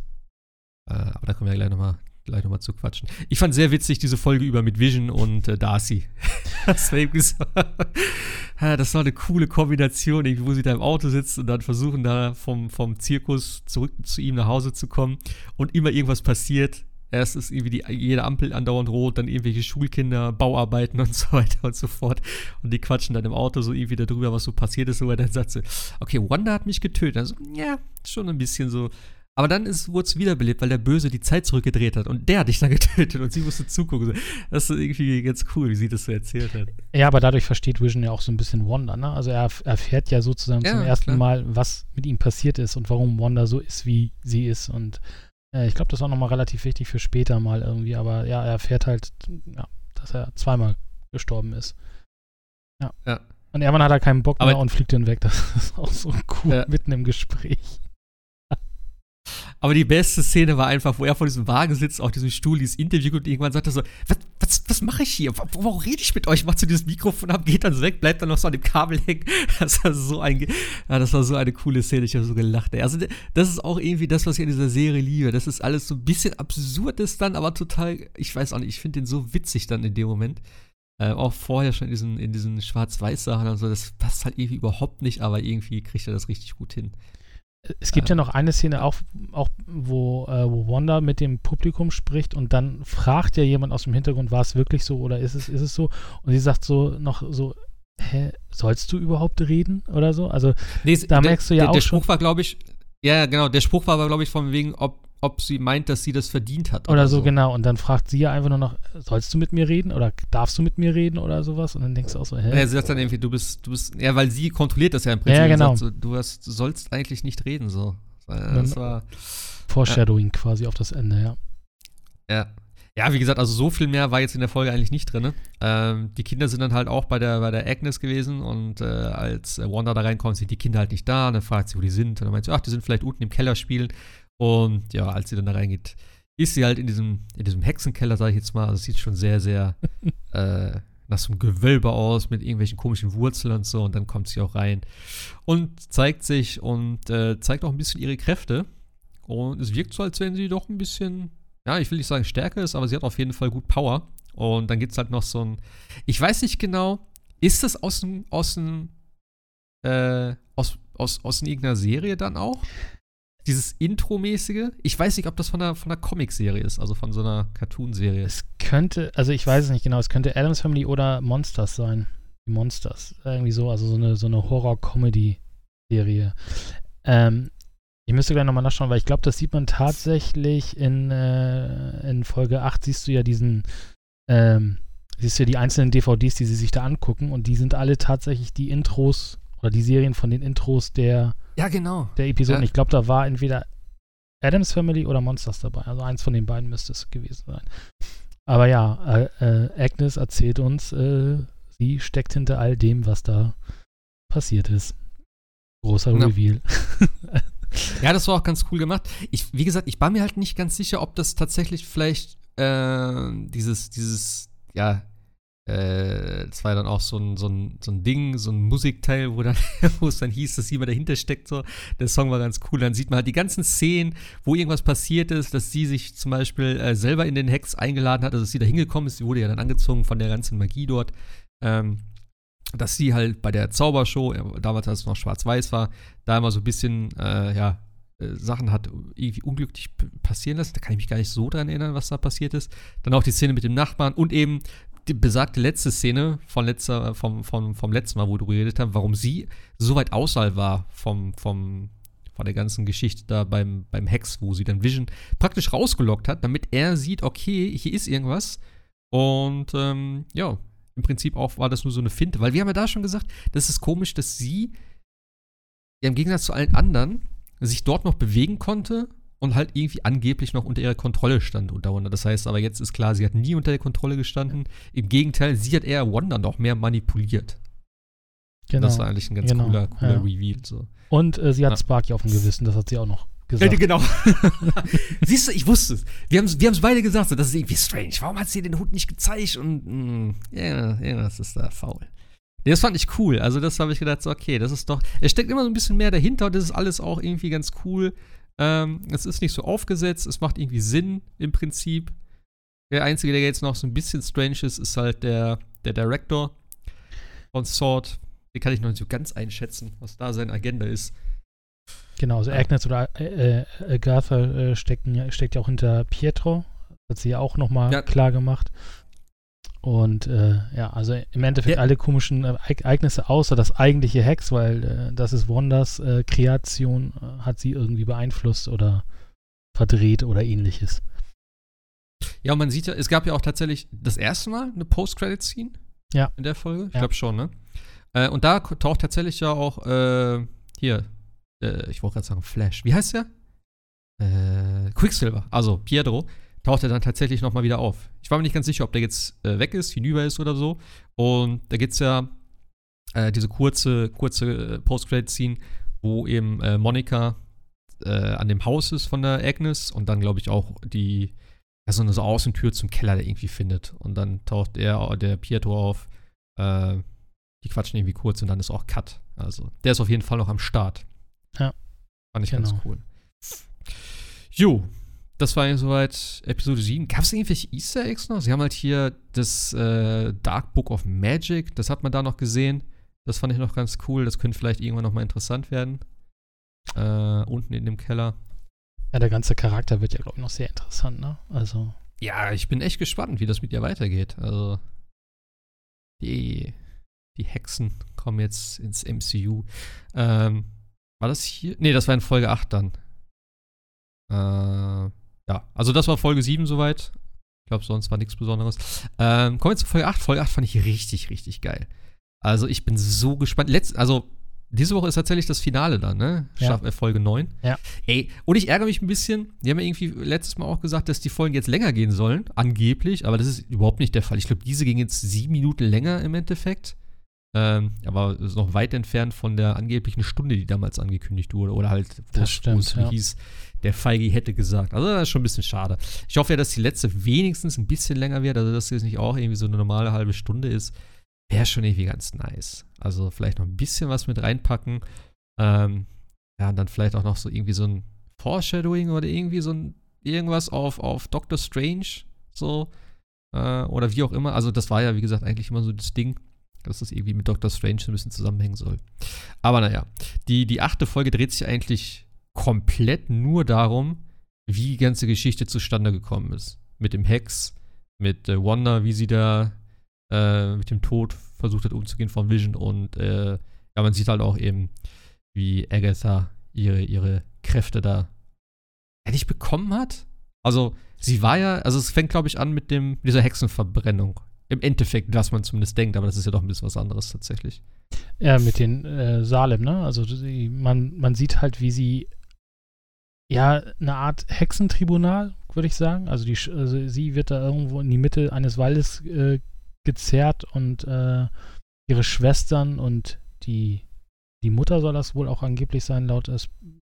Äh, aber da können wir ja gleich nochmal gleich noch mal zu quatschen. Ich fand sehr witzig diese Folge über mit Vision und äh, Darcy. das, war das war eine coole Kombination, wo sie da im Auto sitzt und dann versuchen da vom, vom Zirkus zurück zu ihm nach Hause zu kommen und immer irgendwas passiert Erst ist irgendwie die, jede Ampel andauernd rot, dann irgendwelche Schulkinder, Bauarbeiten und so weiter und so fort. Und die quatschen dann im Auto so irgendwie darüber, was so passiert ist. Und dann sagt sie, okay, Wanda hat mich getötet. Also, ja, schon ein bisschen so. Aber dann wurde es wiederbelebt, weil der Böse die Zeit zurückgedreht hat und der hat dich dann getötet und sie musste zugucken. Das ist irgendwie ganz cool, wie sie das so erzählt hat. Ja, aber dadurch versteht Vision ja auch so ein bisschen Wanda, ne? Also er erfährt ja sozusagen ja, zum ersten klar. Mal, was mit ihm passiert ist und warum Wanda so ist, wie sie ist. Und äh, ich glaube, das war nochmal relativ wichtig für später mal irgendwie, aber ja, er erfährt halt, ja, dass er zweimal gestorben ist. Ja. ja. Und irgendwann hat er keinen Bock aber mehr und fliegt dann weg. Das ist auch so cool ja. mitten im Gespräch. Aber die beste Szene war einfach, wo er vor diesem Wagen sitzt, auf diesem Stuhl, dieses Interview und irgendwann sagt er so, was, was, was mache ich hier? Warum rede ich mit euch? Macht so dieses Mikrofon ab, geht dann so weg, bleibt dann noch so an dem Kabel hängen. Das war so, ein, ja, das war so eine coole Szene, ich habe so gelacht. Ey. Also das ist auch irgendwie das, was ich an dieser Serie liebe. Das ist alles so ein bisschen absurd ist dann, aber total, ich weiß auch nicht, ich finde den so witzig dann in dem Moment. Äh, auch vorher schon in diesen, in diesen Schwarz-Weiß-Sachen und so, das passt halt irgendwie überhaupt nicht, aber irgendwie kriegt er das richtig gut hin. Es gibt ja noch eine Szene auch, auch wo, äh, wo Wanda mit dem Publikum spricht und dann fragt ja jemand aus dem Hintergrund, war es wirklich so oder ist es, ist es so? Und sie sagt so noch so, hä, sollst du überhaupt reden oder so? Also nee, da der, merkst du ja der, auch Der Spruch schon, war, glaube ich, ja, genau, der Spruch war aber, glaube ich, von wegen, ob ob sie meint, dass sie das verdient hat. Oder, oder so, so, genau. Und dann fragt sie ja einfach nur noch, sollst du mit mir reden oder darfst du mit mir reden oder sowas? Und dann denkst du auch so, hä? Ja, sie sagt dann irgendwie, du bist, du bist, ja, weil sie kontrolliert das ja im Prinzip. Ja, genau. So, du, hast, sollst eigentlich nicht reden, so. Das war. Foreshadowing ja. quasi auf das Ende, ja. Ja. Ja, wie gesagt, also so viel mehr war jetzt in der Folge eigentlich nicht drin. Ähm, die Kinder sind dann halt auch bei der, bei der Agnes gewesen und äh, als Wanda da reinkommt, sind die Kinder halt nicht da. Und dann fragt sie, wo die sind. Und dann meint sie, ach, die sind vielleicht unten im Keller spielen. Und ja, als sie dann da reingeht, ist sie halt in diesem, in diesem Hexenkeller, sag ich jetzt mal. Also sieht schon sehr, sehr äh, nach so einem Gewölbe aus mit irgendwelchen komischen Wurzeln und so. Und dann kommt sie auch rein und zeigt sich und äh, zeigt auch ein bisschen ihre Kräfte. Und es wirkt so, als wenn sie doch ein bisschen, ja, ich will nicht sagen stärker ist, aber sie hat auf jeden Fall gut Power. Und dann gibt es halt noch so ein, ich weiß nicht genau, ist das aus dem, aus dem, äh, aus, aus, aus irgendeiner Serie dann auch? Dieses Intro-mäßige. Ich weiß nicht, ob das von einer, von einer Comic-Serie ist, also von so einer Cartoon-Serie. Es könnte, also ich weiß es nicht genau, es könnte Adams Family oder Monsters sein. Die Monsters. Irgendwie so, also so eine, so eine Horror-Comedy-Serie. Ähm, ich müsste gleich nochmal nachschauen, weil ich glaube, das sieht man tatsächlich in, äh, in Folge 8, siehst du ja diesen, ähm, siehst du ja die einzelnen DVDs, die sie sich da angucken und die sind alle tatsächlich die Intros oder die Serien von den Intros der ja, genau. Der Episoden. Ja. Ich glaube, da war entweder Adams Family oder Monsters dabei. Also eins von den beiden müsste es gewesen sein. Aber ja, äh, äh, Agnes erzählt uns, äh, sie steckt hinter all dem, was da passiert ist. Großer ja. Reveal. ja, das war auch ganz cool gemacht. Ich, wie gesagt, ich war mir halt nicht ganz sicher, ob das tatsächlich vielleicht äh, dieses, dieses, ja, äh, das war ja dann auch so ein, so, ein, so ein Ding, so ein Musikteil, wo, dann, wo es dann hieß, dass jemand dahinter steckt. So. Der Song war ganz cool. Dann sieht man halt die ganzen Szenen, wo irgendwas passiert ist, dass sie sich zum Beispiel äh, selber in den Hex eingeladen hat, also dass sie da hingekommen ist. Sie wurde ja dann angezogen von der ganzen Magie dort. Ähm, dass sie halt bei der Zaubershow, damals als es noch schwarz-weiß war, da immer so ein bisschen, äh, ja, äh, Sachen hat irgendwie unglücklich passieren lassen. Da kann ich mich gar nicht so dran erinnern, was da passiert ist. Dann auch die Szene mit dem Nachbarn und eben die besagte letzte Szene von letzter, vom, vom, vom letzten Mal, wo du geredet hast, warum sie so weit außerhalb war vom, vom, von der ganzen Geschichte da beim, beim Hex, wo sie dann Vision praktisch rausgelockt hat, damit er sieht, okay, hier ist irgendwas. Und ähm, ja, im Prinzip auch war das nur so eine Finte, weil wir haben ja da schon gesagt, das ist komisch, dass sie ja, im Gegensatz zu allen anderen sich dort noch bewegen konnte und halt irgendwie angeblich noch unter ihrer Kontrolle stand unter Wanda. Das heißt aber jetzt ist klar, sie hat nie unter der Kontrolle gestanden. Im Gegenteil, sie hat eher Wanda noch mehr manipuliert. Genau. Das war eigentlich ein ganz genau, cooler, cooler ja. Reveal. So. Und äh, sie hat ja. Sparky auf dem Gewissen, das hat sie auch noch gesagt. Ja, genau. Siehst du, ich wusste es. Wir haben es wir beide gesagt, so, das ist irgendwie strange. Warum hat sie den Hut nicht gezeigt? Und mm, ja, ja, das ist da faul. Nee, das fand ich cool. Also, das habe ich gedacht, so, okay, das ist doch. Es steckt immer so ein bisschen mehr dahinter und das ist alles auch irgendwie ganz cool. Ähm, es ist nicht so aufgesetzt, es macht irgendwie Sinn im Prinzip. Der Einzige, der jetzt noch so ein bisschen strange ist, ist halt der, der Director von Sword. Den kann ich noch nicht so ganz einschätzen, was da seine Agenda ist. Genau, also Agnes oder äh, äh, Agatha äh, stecken, steckt ja auch hinter Pietro. Das hat sie ja auch nochmal ja. klar gemacht. Und äh, ja, also im Endeffekt ja. alle komischen äh, Ereignisse außer das eigentliche Hex, weil äh, das ist Wonders äh, Kreation, äh, hat sie irgendwie beeinflusst oder verdreht oder ähnliches. Ja, und man sieht ja, es gab ja auch tatsächlich das erste Mal eine Post-Credit-Scene ja. in der Folge. Ich ja. glaube schon, ne? Äh, und da taucht tatsächlich ja auch hier, ich wollte gerade sagen Flash. Wie heißt der? Quicksilver, also Pietro taucht er dann tatsächlich nochmal wieder auf. Ich war mir nicht ganz sicher, ob der jetzt äh, weg ist, hinüber ist oder so. Und da gibt es ja äh, diese kurze, kurze äh, Post-Credit-Scene, wo eben äh, Monika äh, an dem Haus ist von der Agnes und dann, glaube ich, auch die, ja, so eine so Außentür zum Keller, der irgendwie findet. Und dann taucht er, der Pietro auf, äh, die quatschen irgendwie kurz und dann ist auch Cut. Also, der ist auf jeden Fall noch am Start. Ja. Fand ich Genau. ganz cool. Jo, das war ja soweit Episode 7. Gab es irgendwelche Easter Eggs noch? Sie haben halt hier das äh, Dark Book of Magic, das hat man da noch gesehen. Das fand ich noch ganz cool. Das könnte vielleicht irgendwann noch mal interessant werden. Äh, unten in dem Keller. Ja, der ganze Charakter wird ja, glaube ich, noch sehr interessant, ne? Also, Ja, ich bin echt gespannt, wie das mit ihr weitergeht. Also, die, die Hexen kommen jetzt ins MCU. Ähm, war das hier? Nee, das war in Folge 8 dann. Äh, ja, also das war Folge 7 soweit. Ich glaube, sonst war nichts Besonderes. Ähm, kommen wir zu Folge 8. Folge 8 fand ich richtig, richtig geil. Also, ich bin so gespannt. Letzt, also, diese Woche ist tatsächlich das Finale dann, ne? Ja. Staff- äh, Folge 9. Ja. Ey, und ich ärgere mich ein bisschen. Die haben ja irgendwie letztes Mal auch gesagt, dass die Folgen jetzt länger gehen sollen, angeblich, aber das ist überhaupt nicht der Fall. Ich glaube, diese ging jetzt sieben Minuten länger im Endeffekt. Ähm, aber ist noch weit entfernt von der angeblichen Stunde, die damals angekündigt wurde. Oder halt, wo es ja. hieß, der Feige hätte gesagt. Also, das ist schon ein bisschen schade. Ich hoffe ja, dass die letzte wenigstens ein bisschen länger wird, also dass es nicht auch irgendwie so eine normale halbe Stunde ist. Wäre schon irgendwie ganz nice. Also, vielleicht noch ein bisschen was mit reinpacken. Ähm, ja, und dann vielleicht auch noch so irgendwie so ein Foreshadowing oder irgendwie so ein irgendwas auf, auf Doctor Strange, so, äh, oder wie auch immer. Also, das war ja, wie gesagt, eigentlich immer so das Ding, dass das irgendwie mit Doctor Strange ein bisschen zusammenhängen soll. Aber naja, die, die achte Folge dreht sich eigentlich komplett nur darum, wie die ganze Geschichte zustande gekommen ist. Mit dem Hex, mit äh, Wanda, wie sie da äh, mit dem Tod versucht hat umzugehen von Vision und äh, ja, man sieht halt auch eben, wie Agatha ihre, ihre Kräfte da endlich bekommen hat. Also, sie war ja, also es fängt, glaube ich, an mit dem, dieser Hexenverbrennung. Im Endeffekt, was man zumindest denkt, aber das ist ja doch ein bisschen was anderes tatsächlich. ja, mit den äh, Salem, ne? Also, sie, man, man sieht halt, wie sie, ja, eine Art Hexentribunal, würde ich sagen. Also, die, also, sie wird da irgendwo in die Mitte eines Waldes äh, gezerrt und äh, ihre Schwestern und die, die Mutter soll das wohl auch angeblich sein, laut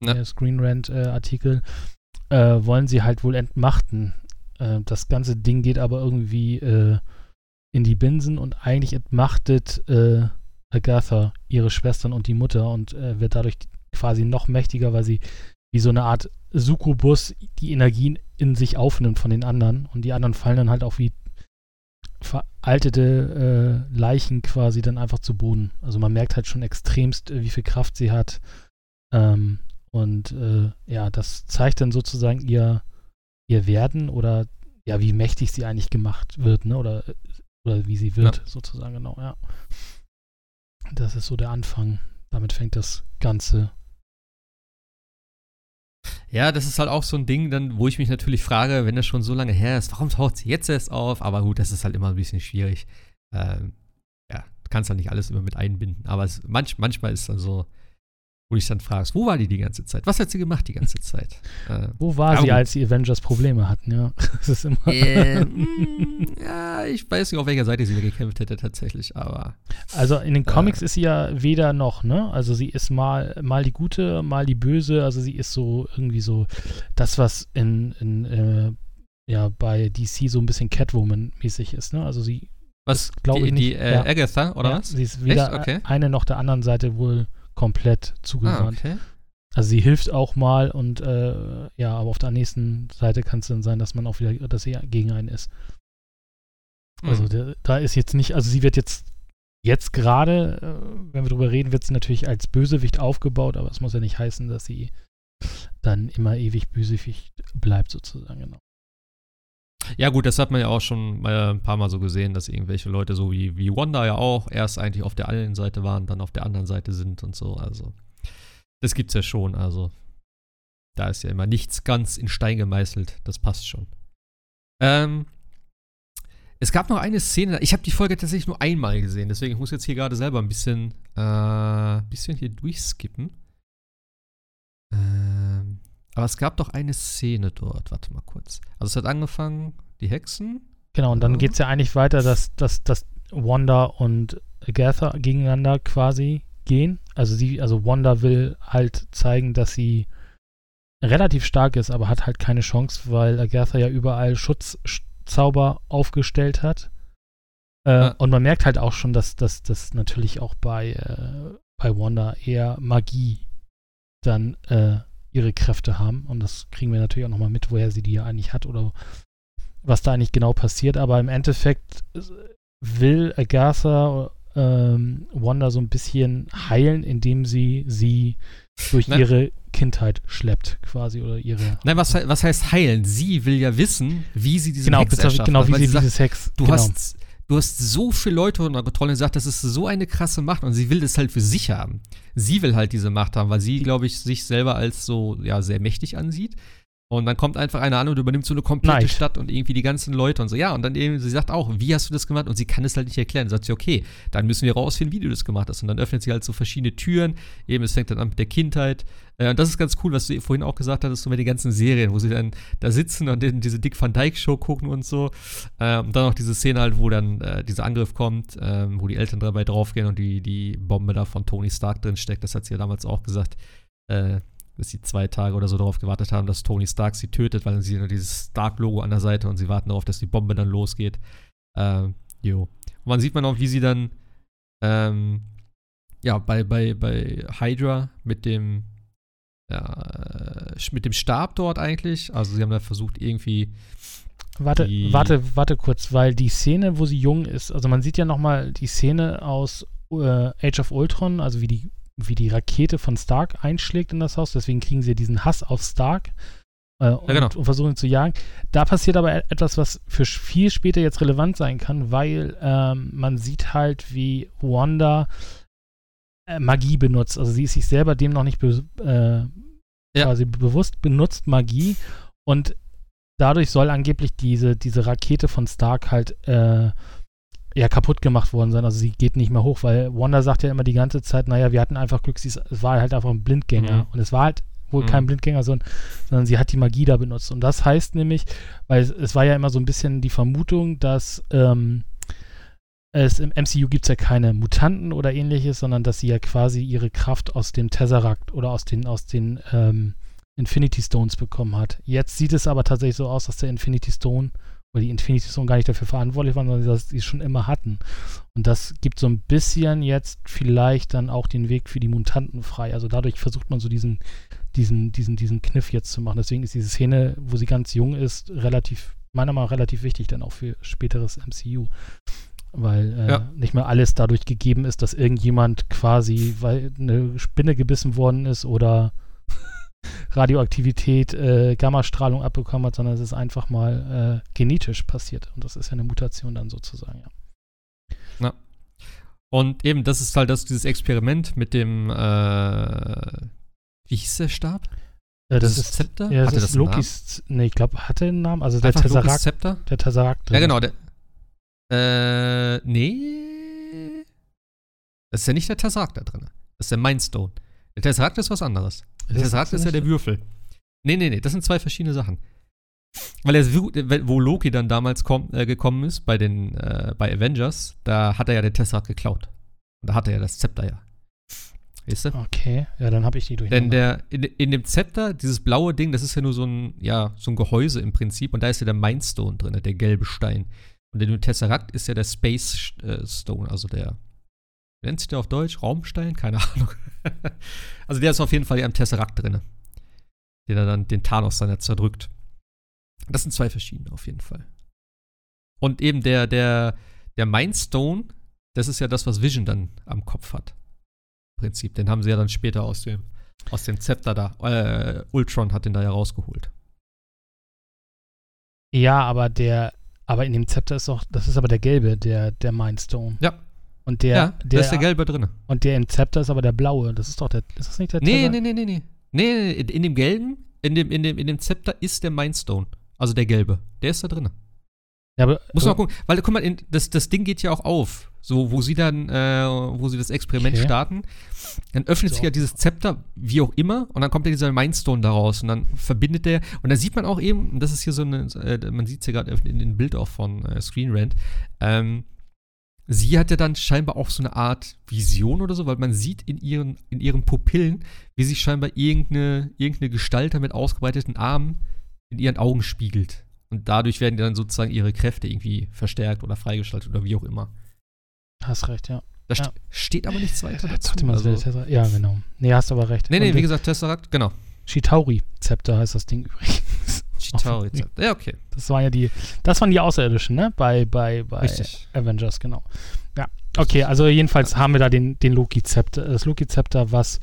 Ja. äh, Screen Rant äh, Artikel, äh, wollen sie halt wohl entmachten. Äh, das ganze Ding geht aber irgendwie äh, in die Binsen und eigentlich entmachtet Agatha ihre Schwestern und die Mutter und wird dadurch quasi noch mächtiger, weil sie wie so eine Art Succubus die Energien in sich aufnimmt von den anderen und die anderen fallen dann halt auch wie veraltete äh, Leichen quasi dann einfach zu Boden. Also man merkt halt schon extremst, äh, wie viel Kraft sie hat. Ähm, und äh, ja, das zeigt dann sozusagen ihr, ihr Werden oder ja, wie mächtig sie eigentlich gemacht wird, ne? Oder, oder wie sie wird, sozusagen, genau, ja. Das ist so der Anfang. Damit fängt das Ganze. Ja, das ist halt auch so ein Ding, dann, wo ich mich natürlich frage, wenn das schon so lange her ist, warum taucht sie jetzt erst auf? Aber gut, das ist halt immer ein bisschen schwierig. Ähm, ja, du kannst halt nicht alles immer mit einbinden. Aber es, manch, manchmal ist dann so, wo du dich dann fragst, wo war die die ganze Zeit? Was hat sie gemacht die ganze Zeit? Äh, Wo war sie, als die Avengers Probleme hatten, ja? Das ist immer. äh, mm, ja, ich weiß nicht, auf welcher Seite sie gekämpft hätte tatsächlich, aber Also in den Comics Äh. ist sie ja weder noch, ne? Also sie ist mal, mal die Gute, mal die Böse. Also sie ist so irgendwie so das, was in, in äh, ja, bei DC so ein bisschen Catwoman-mäßig ist, ne? Also sie, was, glaub die, ich die nicht, äh, ja. Agatha, oder ja, was? sie ist weder Echt? Okay. eine noch der anderen Seite wohl komplett Ah, zugewandt. okay. Also sie hilft auch mal und äh, ja, aber auf der nächsten Seite kann es dann sein, dass man auch wieder, dass sie gegen einen ist. Also Hm. der, da ist jetzt nicht, also sie wird jetzt, jetzt gerade, äh, wenn wir drüber reden, wird sie natürlich als Bösewicht aufgebaut, aber es muss ja nicht heißen, dass sie dann immer ewig Bösewicht bleibt, sozusagen, genau. Ja, gut, das hat man ja auch schon mal ein paar Mal so gesehen, dass irgendwelche Leute, so wie, wie Wanda ja auch, erst eigentlich auf der einen Seite waren, dann auf der anderen Seite sind und so. Also, das gibt's ja schon. Also, da ist ja immer nichts ganz in Stein gemeißelt. Das passt schon. Ähm, es gab noch eine Szene, ich habe die Folge tatsächlich nur einmal gesehen, deswegen ich muss jetzt hier gerade selber ein bisschen, äh, bisschen hier durchskippen. Ähm, aber es gab doch eine Szene dort. Warte mal kurz. Also es hat angefangen, die Hexen. Genau, und dann Ja. geht es ja eigentlich weiter, dass, dass, dass Wanda und Agatha gegeneinander quasi gehen. Also sie, also Wanda will halt zeigen, dass sie relativ stark ist, aber hat halt keine Chance, weil Agatha ja überall Schutzzauber aufgestellt hat. Äh, ja. Und man merkt halt auch schon, dass das natürlich auch bei, äh, bei Wanda eher Magie dann äh, ihre Kräfte haben. Und das kriegen wir natürlich auch nochmal mit, woher sie die ja eigentlich hat oder was da eigentlich genau passiert. Aber im Endeffekt will Agatha ähm, Wanda so ein bisschen heilen, indem sie sie durch Nein. ihre Kindheit schleppt, quasi, oder ihre. Nein, was, was heißt heilen? Sie will ja wissen, wie sie diese genau, Hex bitte, Genau, wie sie, sie dieses Hex. Du genau. hast du hast so viele Leute unter Kontrolle und gesagt, das ist so eine krasse Macht und sie will das halt für sich haben. Sie will halt diese Macht haben, weil sie, glaube ich, sich selber als so, ja, sehr mächtig ansieht. Und dann kommt einfach einer an und übernimmt so eine komplette Neid. Stadt und irgendwie die ganzen Leute und so. Ja, und dann eben, sie sagt auch, wie hast du das gemacht? Und sie kann es halt nicht erklären. Dann sagt sie, okay, dann müssen wir rausfinden, wie du das gemacht hast. Und dann öffnet sie halt so verschiedene Türen. Eben, es fängt dann an mit der Kindheit. Äh, und das ist ganz cool, was du vorhin auch gesagt hattest, so mit den ganzen Serien, wo sie dann da sitzen und diese Dick Van Dyke Show gucken und so. Äh, und dann auch diese Szene halt, wo dann äh, dieser Angriff kommt, äh, wo die Eltern dabei draufgehen und die, die Bombe da von Tony Stark drin steckt. Das hat sie ja damals auch gesagt. Äh, dass sie zwei Tage oder so darauf gewartet haben, dass Tony Stark sie tötet, weil sie nur dieses Stark-Logo an der Seite und sie warten darauf, dass die Bombe dann losgeht. Ähm, jo. Und man sieht man auch, wie sie dann ähm, ja, bei, bei, bei Hydra mit dem ja, mit dem Stab dort eigentlich. Also sie haben da versucht, irgendwie. Warte, warte, warte kurz, weil die Szene, wo sie jung ist, also man sieht ja nochmal die Szene aus äh, Age of Ultron, also wie die wie die Rakete von Stark einschlägt in das Haus. Deswegen kriegen sie diesen Hass auf Stark äh, und, ja, genau. und, versuchen ihn zu jagen. Da passiert aber e-, etwas, was für viel später jetzt relevant sein kann, weil ähm, man sieht halt, wie Wanda äh, Magie benutzt. Also sie ist sich selber dem noch nicht be äh, ja. quasi bewusst, benutzt Magie und dadurch soll angeblich diese, diese Rakete von Stark halt äh, ja kaputt gemacht worden sein. Also sie geht nicht mehr hoch, weil Wanda sagt ja immer die ganze Zeit, naja, wir hatten einfach Glück, es war halt einfach ein Blindgänger. Mhm. Und es war halt wohl mhm. kein Blindgänger, sondern, sondern, sie hat die Magie da benutzt. Und das heißt nämlich, weil es, es war ja immer so ein bisschen die Vermutung, dass ähm, es im MCU gibt es ja keine Mutanten oder ähnliches, sondern dass sie ja quasi ihre Kraft aus dem Tesseract oder aus den, aus den ähm, Infinity Stones bekommen hat. Jetzt sieht es aber tatsächlich so aus, dass der Infinity Stone weil die Infinity Stone gar nicht dafür verantwortlich waren, sondern dass sie es schon immer hatten. Und das gibt so ein bisschen jetzt vielleicht dann auch den Weg für die Mutanten frei. Also dadurch versucht man so diesen, diesen, diesen, diesen Kniff jetzt zu machen. Deswegen ist diese Szene, wo sie ganz jung ist, relativ, meiner Meinung nach relativ wichtig dann auch für späteres MCU. Weil äh, ja. nicht mehr alles dadurch gegeben ist, dass irgendjemand quasi, weil eine Spinne gebissen worden ist oder Radioaktivität, äh, Gammastrahlung abbekommen hat, sondern es ist einfach mal äh, genetisch passiert. Und das ist ja eine Mutation dann sozusagen, ja. ja. Und eben, das ist halt das, dieses Experiment mit dem, äh, wie hieß der Stab? Ja, das, das ist Zepter? Ja, das hatte ist das Lokis, nee, ich glaube, hatte einen Namen, also der Tesseract. Zepter? Der Tesseract. Ja, genau, der, äh, nee. Das ist ja nicht der Tesseract da drin. Das ist der Mindstone. Der Tesseract ist was anderes. Der Tesseract ist ja der Würfel. Nee, nee, nee, das sind zwei verschiedene Sachen. Weil er, wo Loki dann damals komm, äh, gekommen ist, bei den, äh, bei Avengers, da hat er ja den Tesseract geklaut. Und da hat er ja das Zepter ja. Weißt du? Okay, ja, dann habe ich die durch. Denn der, in, in, dem Zepter, dieses blaue Ding, das ist ja nur so ein, ja, so ein Gehäuse im Prinzip. Und da ist ja der Mindstone drin, der gelbe Stein. Und in dem Tesseract ist ja der Space äh, Stone, also der nennt sich der auf Deutsch? Raumstein? Keine Ahnung. also der ist auf jeden Fall ja im Tesseract drin. Den er dann den Thanos dann zerdrückt. Das sind zwei verschiedene auf jeden Fall. Und eben der, der, der Mindstone, das ist ja das, was Vision dann am Kopf hat. Im Prinzip. Den haben sie ja dann später aus dem, aus dem Zepter da. Äh, Ultron hat den da ja rausgeholt. Ja, aber der, aber in dem Zepter ist doch, das ist aber der gelbe, der, der Mindstone. Ja, und der, ja, der, da ist der gelbe drin. Und der im Zepter ist aber der blaue. Das ist doch der, ist das nicht der Nee, nee, nee, nee, nee. Nee, in dem gelben, in dem, in dem, in dem Zepter ist der Mindstone. Also der gelbe. Der ist da drin. Ja, aber, Muss man mal gucken, weil guck mal, in, das, das Ding geht ja auch auf. So, wo sie dann, äh, wo sie das Experiment okay. starten, dann öffnet so. sich ja dieses Zepter, wie auch immer, und dann kommt ja dieser Mindstone daraus und dann verbindet der, und dann sieht man auch eben, und das ist hier so eine, äh, man sieht es ja gerade in dem Bild auch von äh, Screen Rant, ähm, sie hat ja dann scheinbar auch so eine Art Vision oder so, weil man sieht in ihren, in ihren Pupillen, wie sich scheinbar irgendeine, irgendeine Gestalt mit ausgebreiteten Armen in ihren Augen spiegelt. Und dadurch werden dann sozusagen ihre Kräfte irgendwie verstärkt oder freigeschaltet oder wie auch immer. Hast recht, ja. Da Ja. st steht aber nichts weiter Warte dazu. mal, Also. Ja, genau. Nee, hast aber recht. nee, nee, Und wie gesagt, Tesseract, genau. Chitauri-Zepter heißt das Ding übrigens. Chitauri. Ja, okay. Das waren ja die, das waren die Außerirdischen, ne? Bei, bei, bei Richtig. Avengers, genau. Ja, okay, also jedenfalls haben wir da den, den Loki-Zepter, das Loki-Zepter, was,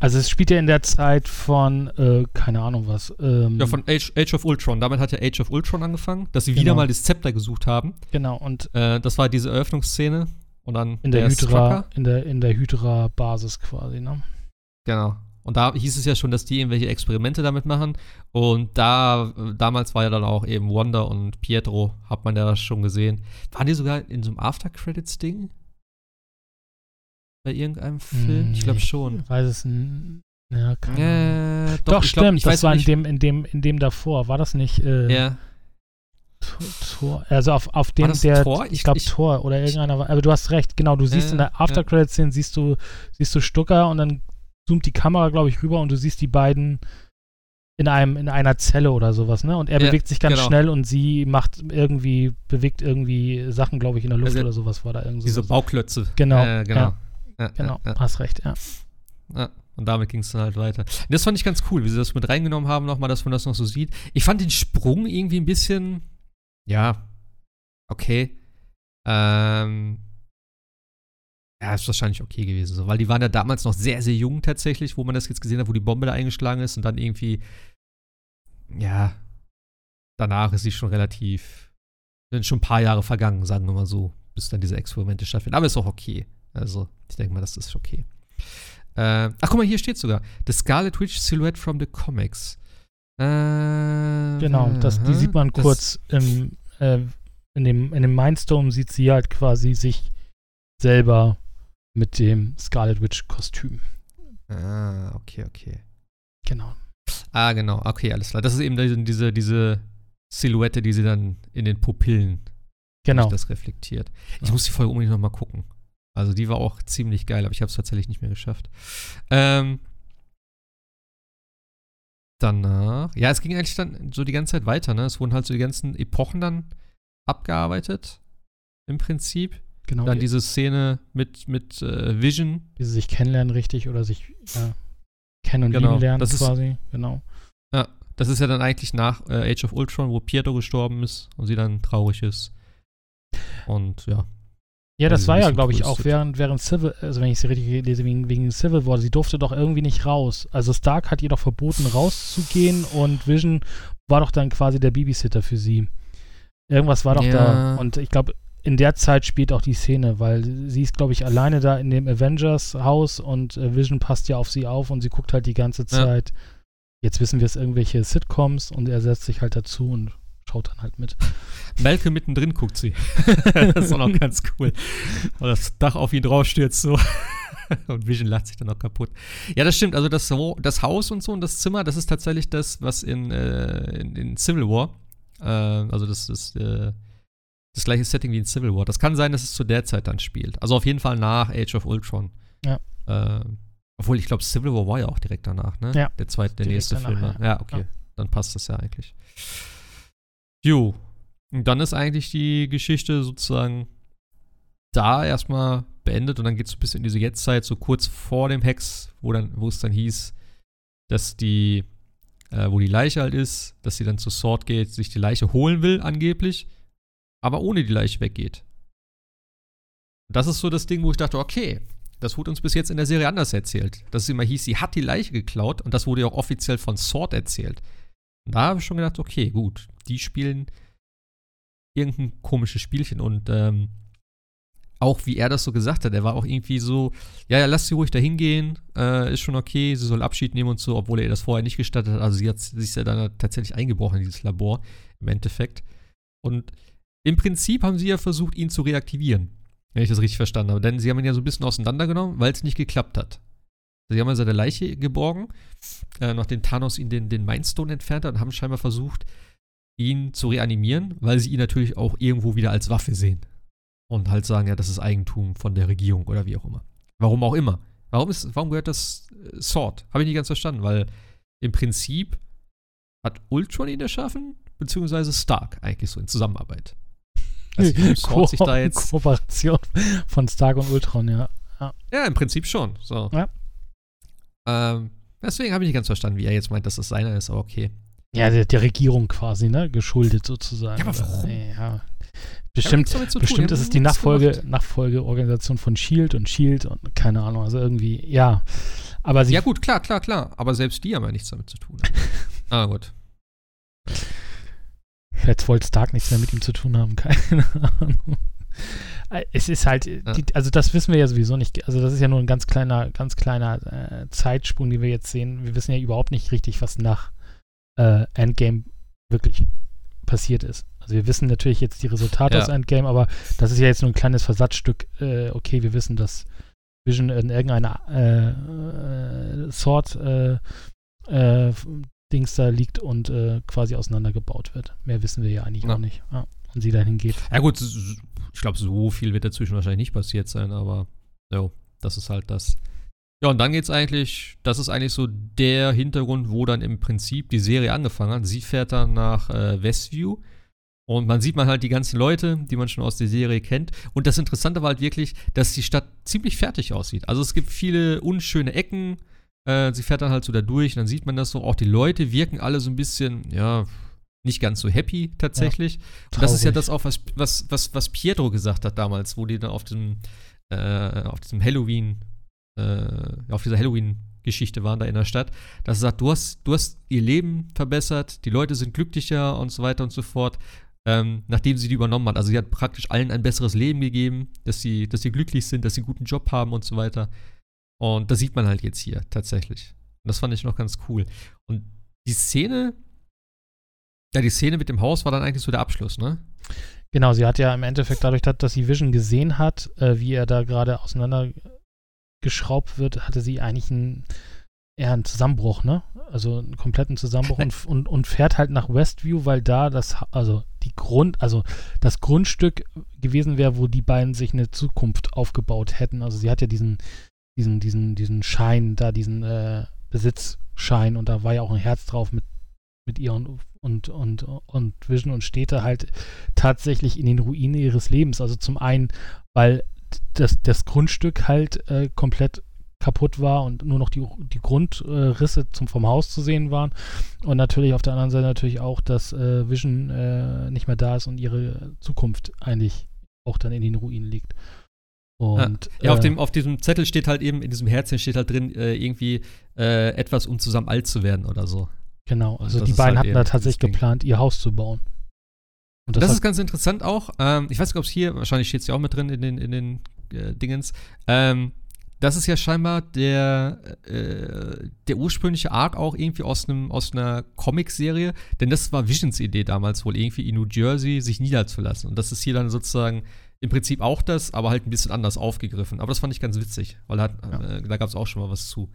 also es spielt ja in der Zeit von, äh, keine Ahnung was, ähm, Ja, von Age, Age of Ultron. Damit hat ja Age of Ultron angefangen, dass sie wieder Genau. mal das Zepter gesucht haben. genau, und Äh, das war diese Eröffnungsszene. Und dann in der, Hydra, Strucker. in der, in der Hydra-Basis quasi, ne? Genau. Und da hieß es ja schon, dass die irgendwelche Experimente damit machen. Und da, äh, damals war ja dann auch eben Wanda und Pietro, hat man ja schon gesehen. Waren die sogar in so einem After-Credits-Ding? Bei irgendeinem Film? ich glaube schon. Ich weiß es, n- ja. Äh, Doch, glaub- stimmt, ich das war in nicht- dem, in dem, in dem davor, war das nicht, äh, Ja, Tor, also auf, auf dem der, Tor? ich, glaube Tor oder irgendeiner war, aber du hast recht, genau, du siehst Ja, in der. After Credits Szene siehst du siehst du Stucker und dann zoomt die Kamera glaube ich rüber und du siehst die beiden in einem in einer Zelle oder sowas, ne? Und er Ja, bewegt sich ganz genau. schnell und sie macht irgendwie bewegt irgendwie Sachen, glaube ich, in der Luft Also oder sowas war da irgendwie diese so. Bauklötze. Genau, Äh, genau. ja. Ja, Genau, ja. hast recht, ja. Ja, und damit ging es dann halt weiter. Und das fand ich ganz cool, wie sie das mit reingenommen haben, nochmal, dass man das noch so sieht. Ich fand den Sprung irgendwie ein bisschen, ja, okay. Ähm, ja, ist wahrscheinlich okay gewesen, so, weil die waren ja damals noch sehr, sehr jung tatsächlich, wo man das jetzt gesehen hat, wo die Bombe da eingeschlagen ist und dann irgendwie, ja, danach ist sie schon relativ, sind schon ein paar Jahre vergangen, sagen wir mal so, bis dann diese Experimente stattfinden. Aber ist auch okay. Also, ich denke mal, das ist okay. Äh, ach, guck mal, hier steht sogar. The Scarlet Witch Silhouette from the Comics. Äh, Genau, das, die sieht man kurz im, äh, in dem, in dem Mindstorm sieht sie halt quasi sich selber mit dem Scarlet Witch Kostüm. Ah, okay, okay. Genau. Ah, genau, okay, alles klar. Das ist eben diese, diese, diese Silhouette, die sie dann in den Pupillen Genau. das reflektiert. Ich Ja. muss die Folge unbedingt nochmal gucken. Also die war auch ziemlich geil, aber ich habe es tatsächlich nicht mehr geschafft. Ähm, danach, ja, es ging eigentlich dann so die ganze Zeit weiter, ne? Es wurden halt so die ganzen Epochen dann abgearbeitet, im Prinzip. Genau. Dann die, diese Szene mit, mit äh, Vision. wie sie sich kennenlernen, richtig, oder sich äh, kennen und Genau, lieben lernen das ist- quasi. Genau. Ja, das ist ja dann eigentlich nach äh, Age of Ultron, wo Pietro gestorben ist und sie dann traurig ist. Und ja. Ja, das sie war ja, glaube ich, auch während, während Civil, also wenn ich sie richtig lese, wegen, wegen Civil War, sie durfte doch irgendwie nicht raus. Also Stark hat ihr doch verboten, rauszugehen und Vision war doch dann quasi der Babysitter für sie. Irgendwas war doch Ja. da. Und ich glaube, in der Zeit spielt auch die Szene, weil sie ist, glaube ich, alleine da in dem Avengers-Haus und äh, Vision passt ja auf sie auf und sie guckt halt die ganze Zeit. Jetzt wissen wir es, irgendwelche Sitcoms und er setzt sich halt dazu und schaut dann halt mit. Melke mittendrin guckt sie. das ist auch noch ganz cool. Weil das Dach auf ihn drauf stürzt so. und Vision lacht sich dann auch kaputt. Ja, das stimmt. Also das, das Haus und so und das Zimmer, das ist tatsächlich das, was in, äh, in, in Civil War, äh, also das ist äh, das gleiche Setting wie in Civil War. Das kann sein, dass es zu der Zeit dann spielt. Also auf jeden Fall nach Age of Ultron. Ja. Äh, obwohl, ich glaube, Civil War war ja auch direkt danach, ne? Ja. Der zweite, der Direkt nächste danach, Film. ja. Ja, okay. Ja. Dann passt das ja eigentlich. Jo. Und dann ist eigentlich die Geschichte sozusagen da erstmal beendet und dann geht es so ein bisschen in diese Jetztzeit, so kurz vor dem Hex, wo dann, wo es dann hieß, dass die, äh, wo die Leiche halt ist, dass sie dann zu Sword geht, sich die Leiche holen will, angeblich, aber ohne die Leiche weggeht. Das ist so das Ding, wo ich dachte, okay, das wurde uns bis jetzt in der Serie anders erzählt. Dass es immer hieß, sie hat die Leiche geklaut und das wurde ja auch offiziell von Sword erzählt. Und da habe ich schon gedacht, okay, gut, die spielen irgendein komisches Spielchen und ähm, auch wie er das so gesagt hat, er war auch irgendwie so, ja, ja, lass sie ruhig dahin gehen, äh, ist schon okay, sie soll Abschied nehmen und so, obwohl er das vorher nicht gestattet hat. Also sie hat sich ja dann tatsächlich eingebrochen in dieses Labor, im Endeffekt. Und im Prinzip haben sie ja versucht, ihn zu reaktivieren, wenn ich das richtig verstanden habe. Denn sie haben ihn ja so ein bisschen auseinandergenommen, weil es nicht geklappt hat. Sie haben ja seine Leiche geborgen, äh, nachdem Thanos ihn den, den Mindstone entfernt hat und haben scheinbar versucht, ihn zu reanimieren, weil sie ihn natürlich auch irgendwo wieder als Waffe sehen. und halt sagen, ja, das ist Eigentum von der Regierung oder wie auch immer. Warum auch immer. Warum, ist, warum gehört das äh, Sword? Habe ich nicht ganz verstanden, weil im Prinzip hat Ultron ihn erschaffen, beziehungsweise Stark eigentlich so in Zusammenarbeit. Also sich da jetzt Kooperation von Stark und Ultron, ja. Ja, ja im Prinzip schon. So. Ja. Ähm, deswegen habe ich nicht ganz verstanden, wie er jetzt meint, dass das seiner ist, aber okay. Ja, der, der Regierung quasi, ne? Geschuldet sozusagen. Ja, aber warum? Ja. Bestimmt, bestimmt ist es die Nachfolge, Nachfolgeorganisation von Shield und Shield und keine Ahnung, also irgendwie, ja. Aber sie ja, gut, klar, klar, klar. Aber selbst die haben ja nichts damit zu tun. ah, gut. Vielleicht wollte Stark nichts mehr mit ihm zu tun haben, keine Ahnung. Es ist halt, ja. die, also das wissen wir ja sowieso nicht. Also das ist ja nur ein ganz kleiner, ganz kleiner äh, Zeitsprung, den wir jetzt sehen. Wir wissen ja überhaupt nicht richtig, was nach äh, Endgame wirklich passiert ist. Also wir wissen natürlich jetzt die Resultate ja. aus Endgame, aber das ist ja jetzt nur ein kleines Versatzstück. Äh, okay, wir wissen, dass Vision in irgendeiner äh, äh, Sort äh, äh, Dings da liegt und äh, quasi auseinandergebaut wird. Mehr wissen wir ja eigentlich ja. auch nicht. Ja. Und sie dahin geht. Ja gut, ich glaube, so viel wird dazwischen wahrscheinlich nicht passiert sein, aber jo, das ist halt das. Ja, und dann geht's eigentlich, das ist eigentlich so der Hintergrund, wo dann im Prinzip die Serie angefangen hat. Sie fährt dann nach äh, Westview und man sieht man halt die ganzen Leute, die man schon aus der Serie kennt. Und das Interessante war halt wirklich, dass die Stadt ziemlich fertig aussieht. Also es gibt viele unschöne Ecken. Äh, sie fährt dann halt so da durch und dann sieht man das so. Auch die Leute wirken alle so ein bisschen, ja, nicht ganz so happy tatsächlich. Ja, und das ist ja das auch, was, was, was, was Pietro gesagt hat damals, wo die dann auf dem, äh, auf diesem Halloween äh, auf dieser Halloween-Geschichte waren da in der Stadt, dass er sagt, du hast, du hast ihr Leben verbessert, die Leute sind glücklicher und so weiter und so fort, ähm, nachdem sie die übernommen hat. Also sie hat praktisch allen ein besseres Leben gegeben, dass sie, dass sie glücklich sind, dass sie einen guten Job haben und so weiter. Und das sieht man halt jetzt hier tatsächlich. Und das fand ich noch ganz cool. Und die Szene, ja, die Szene mit dem Haus war dann eigentlich so der Abschluss, ne? Genau, sie hat ja im Endeffekt dadurch, dass sie Vision gesehen hat, äh, wie er da gerade auseinander geschraubt wird, hatte sie eigentlich einen, eher einen Zusammenbruch, ne? Also einen kompletten Zusammenbruch und, und, und fährt halt nach Westview, weil da das, also die Grund, also das Grundstück gewesen wäre, wo die beiden sich eine Zukunft aufgebaut hätten. Also sie hat ja diesen, diesen, diesen, diesen Schein, da diesen äh, Besitzschein und da war ja auch ein Herz drauf mit, mit ihr und, und, und, und Vision und da halt tatsächlich in den Ruinen ihres Lebens. Also zum einen, weil das, das Grundstück halt äh, komplett kaputt war und nur noch die, die Grundrisse zum, vom Haus zu sehen waren. Und natürlich auf der anderen Seite natürlich auch, dass äh, Vision äh, nicht mehr da ist und ihre Zukunft eigentlich auch dann in den Ruinen liegt. Und, ja, ja auf, äh, dem, auf diesem Zettel steht halt eben, in diesem Herzchen steht halt drin, äh, irgendwie äh, etwas, um zusammen alt zu werden oder so. Genau, also die beiden halt hatten da tatsächlich geplant, ihr Haus zu bauen. Und das, das ist ganz interessant auch. Ähm, ich weiß nicht, ob es hier, wahrscheinlich steht es ja auch mit drin in den, in den äh, Dingens. Ähm, das ist ja scheinbar der, äh, der ursprüngliche Arc auch irgendwie aus, einem, aus einer Comic-Serie, denn das war Visions Idee damals wohl irgendwie in New Jersey sich niederzulassen. Und das ist hier dann sozusagen im Prinzip auch das, aber halt ein bisschen anders aufgegriffen. Aber das fand ich ganz witzig, weil hat, ja. äh, da gab es auch schon mal was zu.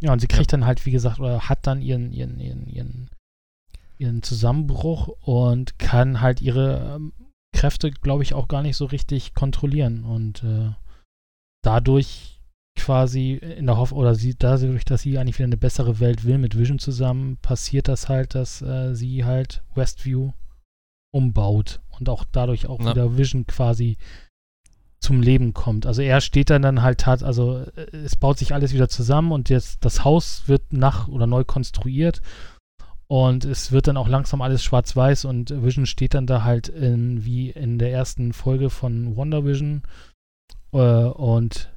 Ja, und sie kriegt ja. dann halt, wie gesagt, oder hat dann ihren, ihren, ihren, ihren ihren Zusammenbruch und kann halt ihre ähm, Kräfte, glaube ich, auch gar nicht so richtig kontrollieren und äh, dadurch quasi in der Hoffnung, oder sie, dadurch, dass sie eigentlich wieder eine bessere Welt will mit Vision zusammen, passiert das halt, dass äh, sie halt Westview umbaut und auch dadurch auch ja. wieder Vision quasi zum Leben kommt. Also er steht dann dann halt hat, also äh, es baut sich alles wieder zusammen und jetzt das Haus wird nach oder neu konstruiert und es wird dann auch langsam alles schwarz-weiß und Vision steht dann da halt in, wie in der ersten Folge von Wonder Vision. Äh, und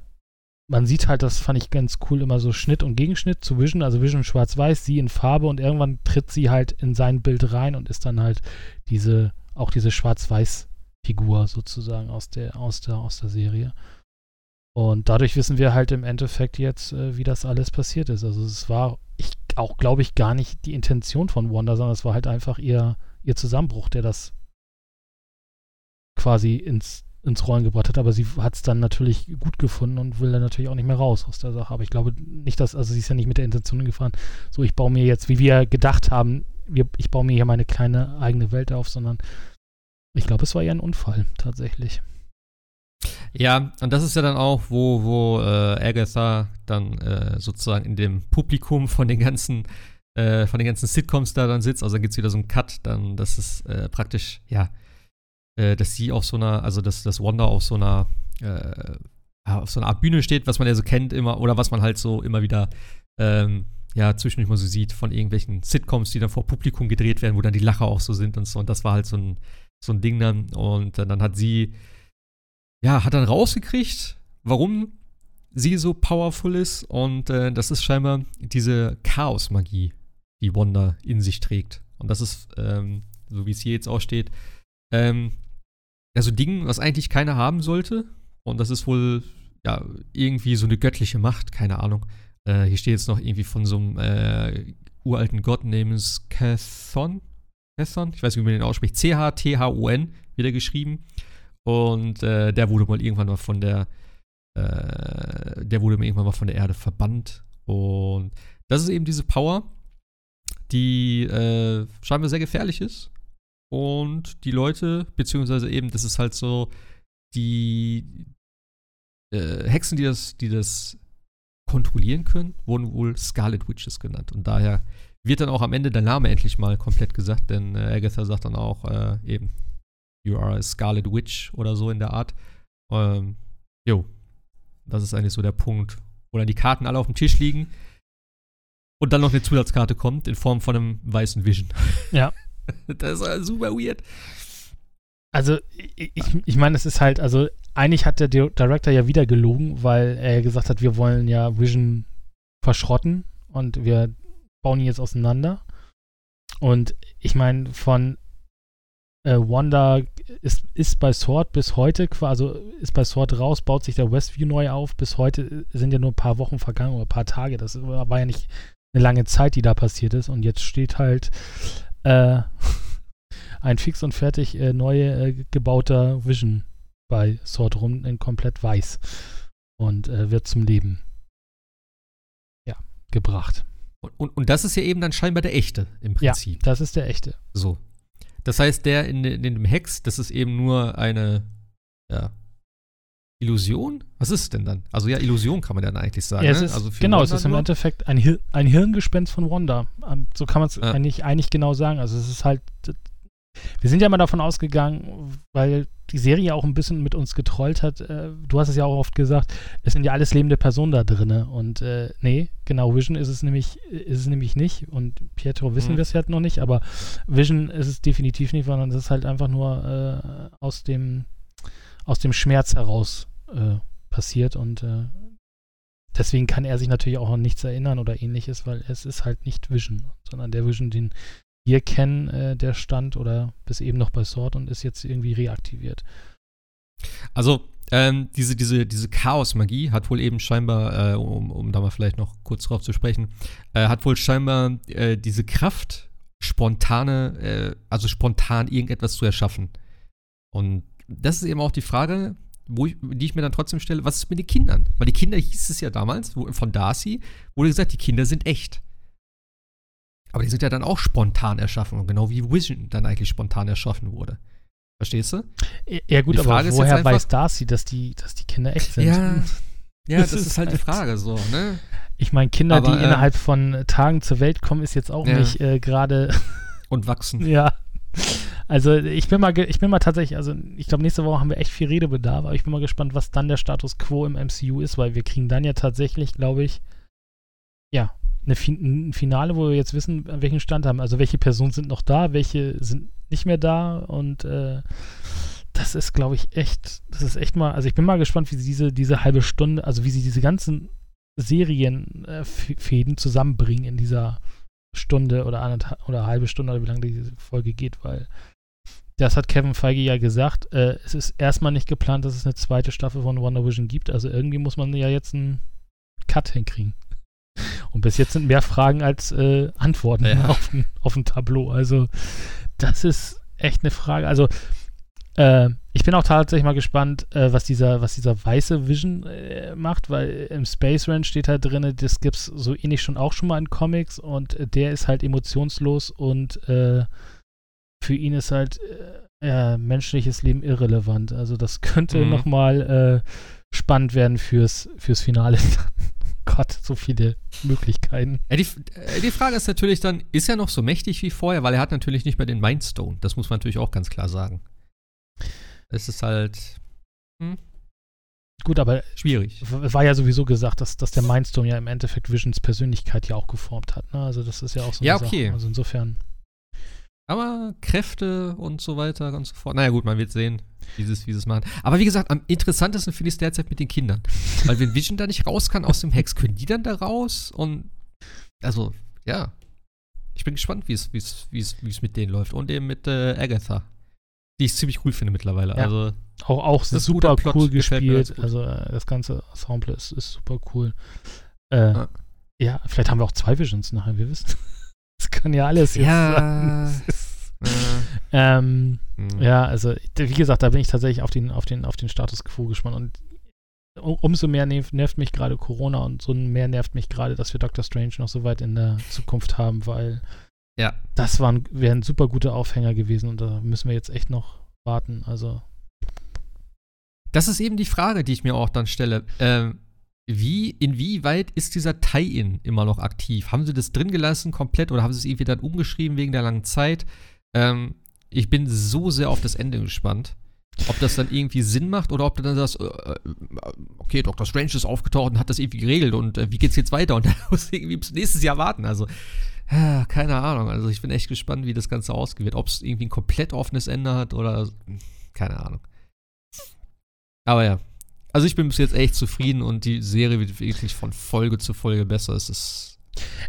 man sieht halt, das fand ich ganz cool, immer so Schnitt und Gegenschnitt zu Vision. Also Vision schwarz-weiß, sie in Farbe und irgendwann tritt sie halt in sein Bild rein und ist dann halt diese, auch diese schwarz-weiß-Figur sozusagen aus der, aus der, aus der Serie. Und dadurch wissen wir halt im Endeffekt jetzt, äh, wie das alles passiert ist. Also es war ich auch, glaube ich, gar nicht die Intention von Wanda, sondern es war halt einfach ihr, ihr Zusammenbruch, der das quasi ins, ins Rollen gebracht hat. Aber sie hat es dann natürlich gut gefunden und will dann natürlich auch nicht mehr raus aus der Sache. Aber ich glaube nicht, dass, also sie ist ja nicht mit der Intention gefahren, so ich baue mir jetzt, wie wir gedacht haben, wir, ich baue mir hier meine kleine eigene Welt auf, sondern ich glaube, es war eher ein Unfall tatsächlich. Ja, und das ist ja dann auch, wo, wo äh, Agatha dann äh, sozusagen in dem Publikum von den ganzen, äh, von den ganzen Sitcoms da dann sitzt. Also dann gibt es wieder so einen Cut, dann, das ist äh, praktisch, ja, äh, dass sie auf so einer, also dass, dass Wanda auf so einer, äh, auf so einer Art Bühne steht, was man ja so kennt immer, oder was man halt so immer wieder ähm, ja, zwischendurch mal so sieht von irgendwelchen Sitcoms, die dann vor Publikum gedreht werden, wo dann die Lacher auch so sind und so. Und das war halt so ein, so ein Ding dann. Und dann hat sie, ja, hat dann rausgekriegt, warum sie so powerful ist. Und äh, das ist scheinbar diese Chaos-Magie, die Wanda in sich trägt. Und das ist, ähm, so wie es hier jetzt auch steht, ähm, ja, so ein Ding, was eigentlich keiner haben sollte. Und das ist wohl, ja, irgendwie so eine göttliche Macht, keine Ahnung. Äh, hier steht jetzt noch irgendwie von so einem äh, uralten Gott namens Cathon. Cathon? Ich weiß nicht, wie man den ausspricht. C-H-T-H-O-N wieder geschrieben. Und äh, der wurde mal irgendwann mal von der, äh, der wurde mal irgendwann mal von der Erde verbannt. Und das ist eben diese Power, die äh, scheinbar sehr gefährlich ist. Und die Leute, beziehungsweise eben, das ist halt so, die äh, Hexen, die das, die das kontrollieren können, wurden wohl Scarlet Witches genannt. Und daher wird dann auch am Ende der Name endlich mal komplett gesagt, denn äh, Agatha sagt dann auch äh, eben, you are a Scarlet Witch oder so in der Art. Ähm, jo, das ist eigentlich so der Punkt, wo dann die Karten alle auf dem Tisch liegen und dann noch eine Zusatzkarte kommt in Form von einem weißen Vision. Ja. das ist super weird. Also, ich, ich meine, es ist halt, also eigentlich hat der Director ja wieder gelogen, weil er gesagt hat, wir wollen ja Vision verschrotten und wir bauen ihn jetzt auseinander. Und ich meine, von äh, Wanda ist, ist bei Sword bis heute, also ist bei Sword raus, baut sich der Westview neu auf. Bis heute sind ja nur ein paar Wochen vergangen oder ein paar Tage. Das war ja nicht eine lange Zeit, die da passiert ist. Und jetzt steht halt äh, ein fix und fertig äh, neu äh, gebauter Vision bei Sword rum in komplett weiß und äh, wird zum Leben ja, gebracht. Und, und, und, das ist ja eben dann scheinbar der echte im Prinzip. Ja, das ist der echte. So. Das heißt, der in, in dem Hex, das ist eben nur eine ja, Illusion? Was ist es denn dann? Also ja, Illusion kann man dann eigentlich sagen. Ja, es ne? ist, also genau, Wanda es ist im nur? Endeffekt ein, Hir ein Hirngespenst von Wanda. So kann man es ja. eigentlich, eigentlich genau sagen. Also es ist halt wir sind ja mal davon ausgegangen, weil die Serie auch ein bisschen mit uns getrollt hat. Äh, du hast es ja auch oft gesagt, es sind ja alles lebende Personen da drin. Und äh, nee, genau, Vision ist es nämlich, ist es nämlich nicht. Und Pietro wissen mhm. wir es halt noch nicht, aber Vision ist es definitiv nicht, sondern es ist halt einfach nur äh, aus dem aus dem Schmerz heraus äh, passiert und äh, deswegen kann er sich natürlich auch an nichts erinnern oder ähnliches, weil es ist halt nicht Vision, sondern der Vision, den wir kennen, äh, der stand oder bis eben noch bei Sword und ist jetzt irgendwie reaktiviert. Also, ähm, diese, diese, diese Chaos-Magie hat wohl eben scheinbar, äh, um, um da mal vielleicht noch kurz drauf zu sprechen, äh, hat wohl scheinbar äh, diese Kraft, spontane, äh, also spontan irgendetwas zu erschaffen. Und das ist eben auch die Frage, ich, die ich mir dann trotzdem stelle, was ist mit den Kindern? Weil die Kinder hieß es ja damals, wo, von Darcy, wurde gesagt, die Kinder sind echt. Aber die sind ja dann auch spontan erschaffen, genau wie Vision dann eigentlich spontan erschaffen wurde. Verstehst du? Ja, gut, aber woher einfach, weiß Darcy, dass die, dass die Kinder echt sind? Ja, ja das, das ist, ist halt die Frage so, ne? Ich meine, Kinder, aber, die äh, innerhalb von Tagen zur Welt kommen, ist jetzt auch ja. nicht äh, gerade. Und wachsen. ja. Also ich bin mal, ich bin mal tatsächlich, also ich glaube, nächste Woche haben wir echt viel Redebedarf, aber ich bin mal gespannt, was dann der Status quo im MCU ist, weil wir kriegen dann ja tatsächlich, glaube ich, ja, eine fin ein Finale, wo wir jetzt wissen, an welchem Stand haben. Also welche Personen sind noch da, welche sind nicht mehr da und äh, das ist, glaube ich, echt, das ist echt mal, also ich bin mal gespannt, wie sie diese, diese halbe Stunde, also wie sie diese ganzen Serienfäden äh, zusammenbringen in dieser Stunde oder anderthalb oder halbe Stunde oder wie lange diese Folge geht, weil das hat Kevin Feige ja gesagt. Äh, es ist erstmal nicht geplant, dass es eine zweite Staffel von Wonder Vision gibt. Also irgendwie muss man ja jetzt einen Cut hinkriegen. Und bis jetzt sind mehr Fragen als äh, Antworten ja. auf, dem, auf dem Tableau. Also, das ist echt eine Frage. Also, äh, ich bin auch tatsächlich mal gespannt, äh, was, dieser, was dieser weiße Vision äh, macht, weil im Space Ranch steht halt drin, das gibt es so ähnlich schon auch schon mal in Comics und der ist halt emotionslos und äh, für ihn ist halt äh, menschliches Leben irrelevant. Also das könnte Mhm. nochmal äh, spannend werden fürs, fürs Finale. Gott, so viele Möglichkeiten. Ja, die, äh, die Frage ist natürlich dann, ist er noch so mächtig wie vorher? Weil er hat natürlich nicht mehr den Mindstone. Das muss man natürlich auch ganz klar sagen. Es ist halt Gut, aber schwierig. es war ja sowieso gesagt, dass, dass der Mindstorm ja im Endeffekt Visions Persönlichkeit ja auch geformt hat. Ne? Also das ist ja auch so eine Ja, Sache. okay. Also insofern. Aber Kräfte und so weiter und so fort. Naja, gut, man wird sehen, wie sie es machen. Aber wie gesagt, am interessantesten finde ich es derzeit mit den Kindern. Weil wenn Vision da nicht raus kann aus dem Hex, können die dann da raus? Und also, ja. Ich bin gespannt, wie es, wie es, wie es, wie es mit denen läuft. Und eben mit äh, Agatha. Die ich ziemlich cool finde mittlerweile. Ja. Also, Auch, auch super cool gespielt. Also äh, das ganze Ensemble ist, ist super cool. Äh, Ja. ja. vielleicht haben wir auch zwei Visions nachher, wir wissen. Kann ja alles jetzt Ja. sein. Äh, Ähm, hm. ja, also wie gesagt, da bin ich tatsächlich auf den, auf den, auf den Status quo gespannt und um, umso mehr nervt, mich gerade Corona und so mehr nervt mich gerade, dass wir Doctor Strange noch so weit in der Zukunft haben, weil Ja. das waren, wären super gute Aufhänger gewesen und da müssen wir jetzt echt noch warten. Also Das ist eben die Frage, die ich mir auch dann stelle. Ähm, wie, inwieweit ist dieser Tie-In immer noch aktiv? Haben sie das drin gelassen komplett oder haben sie es irgendwie dann umgeschrieben wegen der langen Zeit? Ähm, ich bin so sehr auf das Ende gespannt. Ob das dann irgendwie Sinn macht oder ob du dann sagst, äh, äh, okay, Dr. Strange ist aufgetaucht und hat das irgendwie geregelt und äh, wie geht's jetzt weiter? Und dann muss ich irgendwie bis nächstes Jahr warten. Also, äh, keine Ahnung. Also, ich bin echt gespannt, wie das Ganze ausgeht. Ob es irgendwie ein komplett offenes Ende hat oder keine Ahnung. Aber ja. Also ich bin bis jetzt echt zufrieden und die Serie wird wirklich von Folge zu Folge besser. Es ist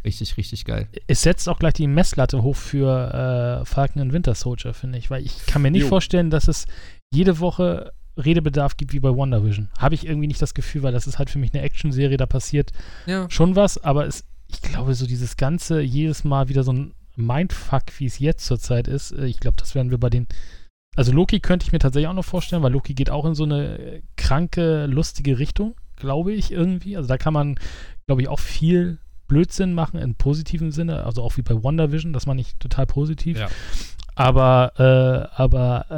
richtig, richtig geil. es setzt auch gleich die Messlatte hoch für äh, Falcon und Winter Soldier, finde ich, weil ich kann mir nicht Jo. vorstellen, dass es jede Woche Redebedarf gibt wie bei WandaVision. Habe ich irgendwie nicht das Gefühl, weil das ist halt für mich eine Action-Serie, da passiert Ja. schon was, aber es, ich glaube, so dieses Ganze, jedes Mal wieder so ein Mindfuck, wie es jetzt zurzeit ist, äh, ich glaube, das werden wir bei den. Also Loki könnte ich mir tatsächlich auch noch vorstellen, weil Loki geht auch in so eine kranke, lustige Richtung, glaube ich, irgendwie. Also da kann man, glaube ich, auch viel Blödsinn machen im positiven Sinne, also auch wie bei WandaVision, das meine ich total positiv. Ja. Aber, äh, aber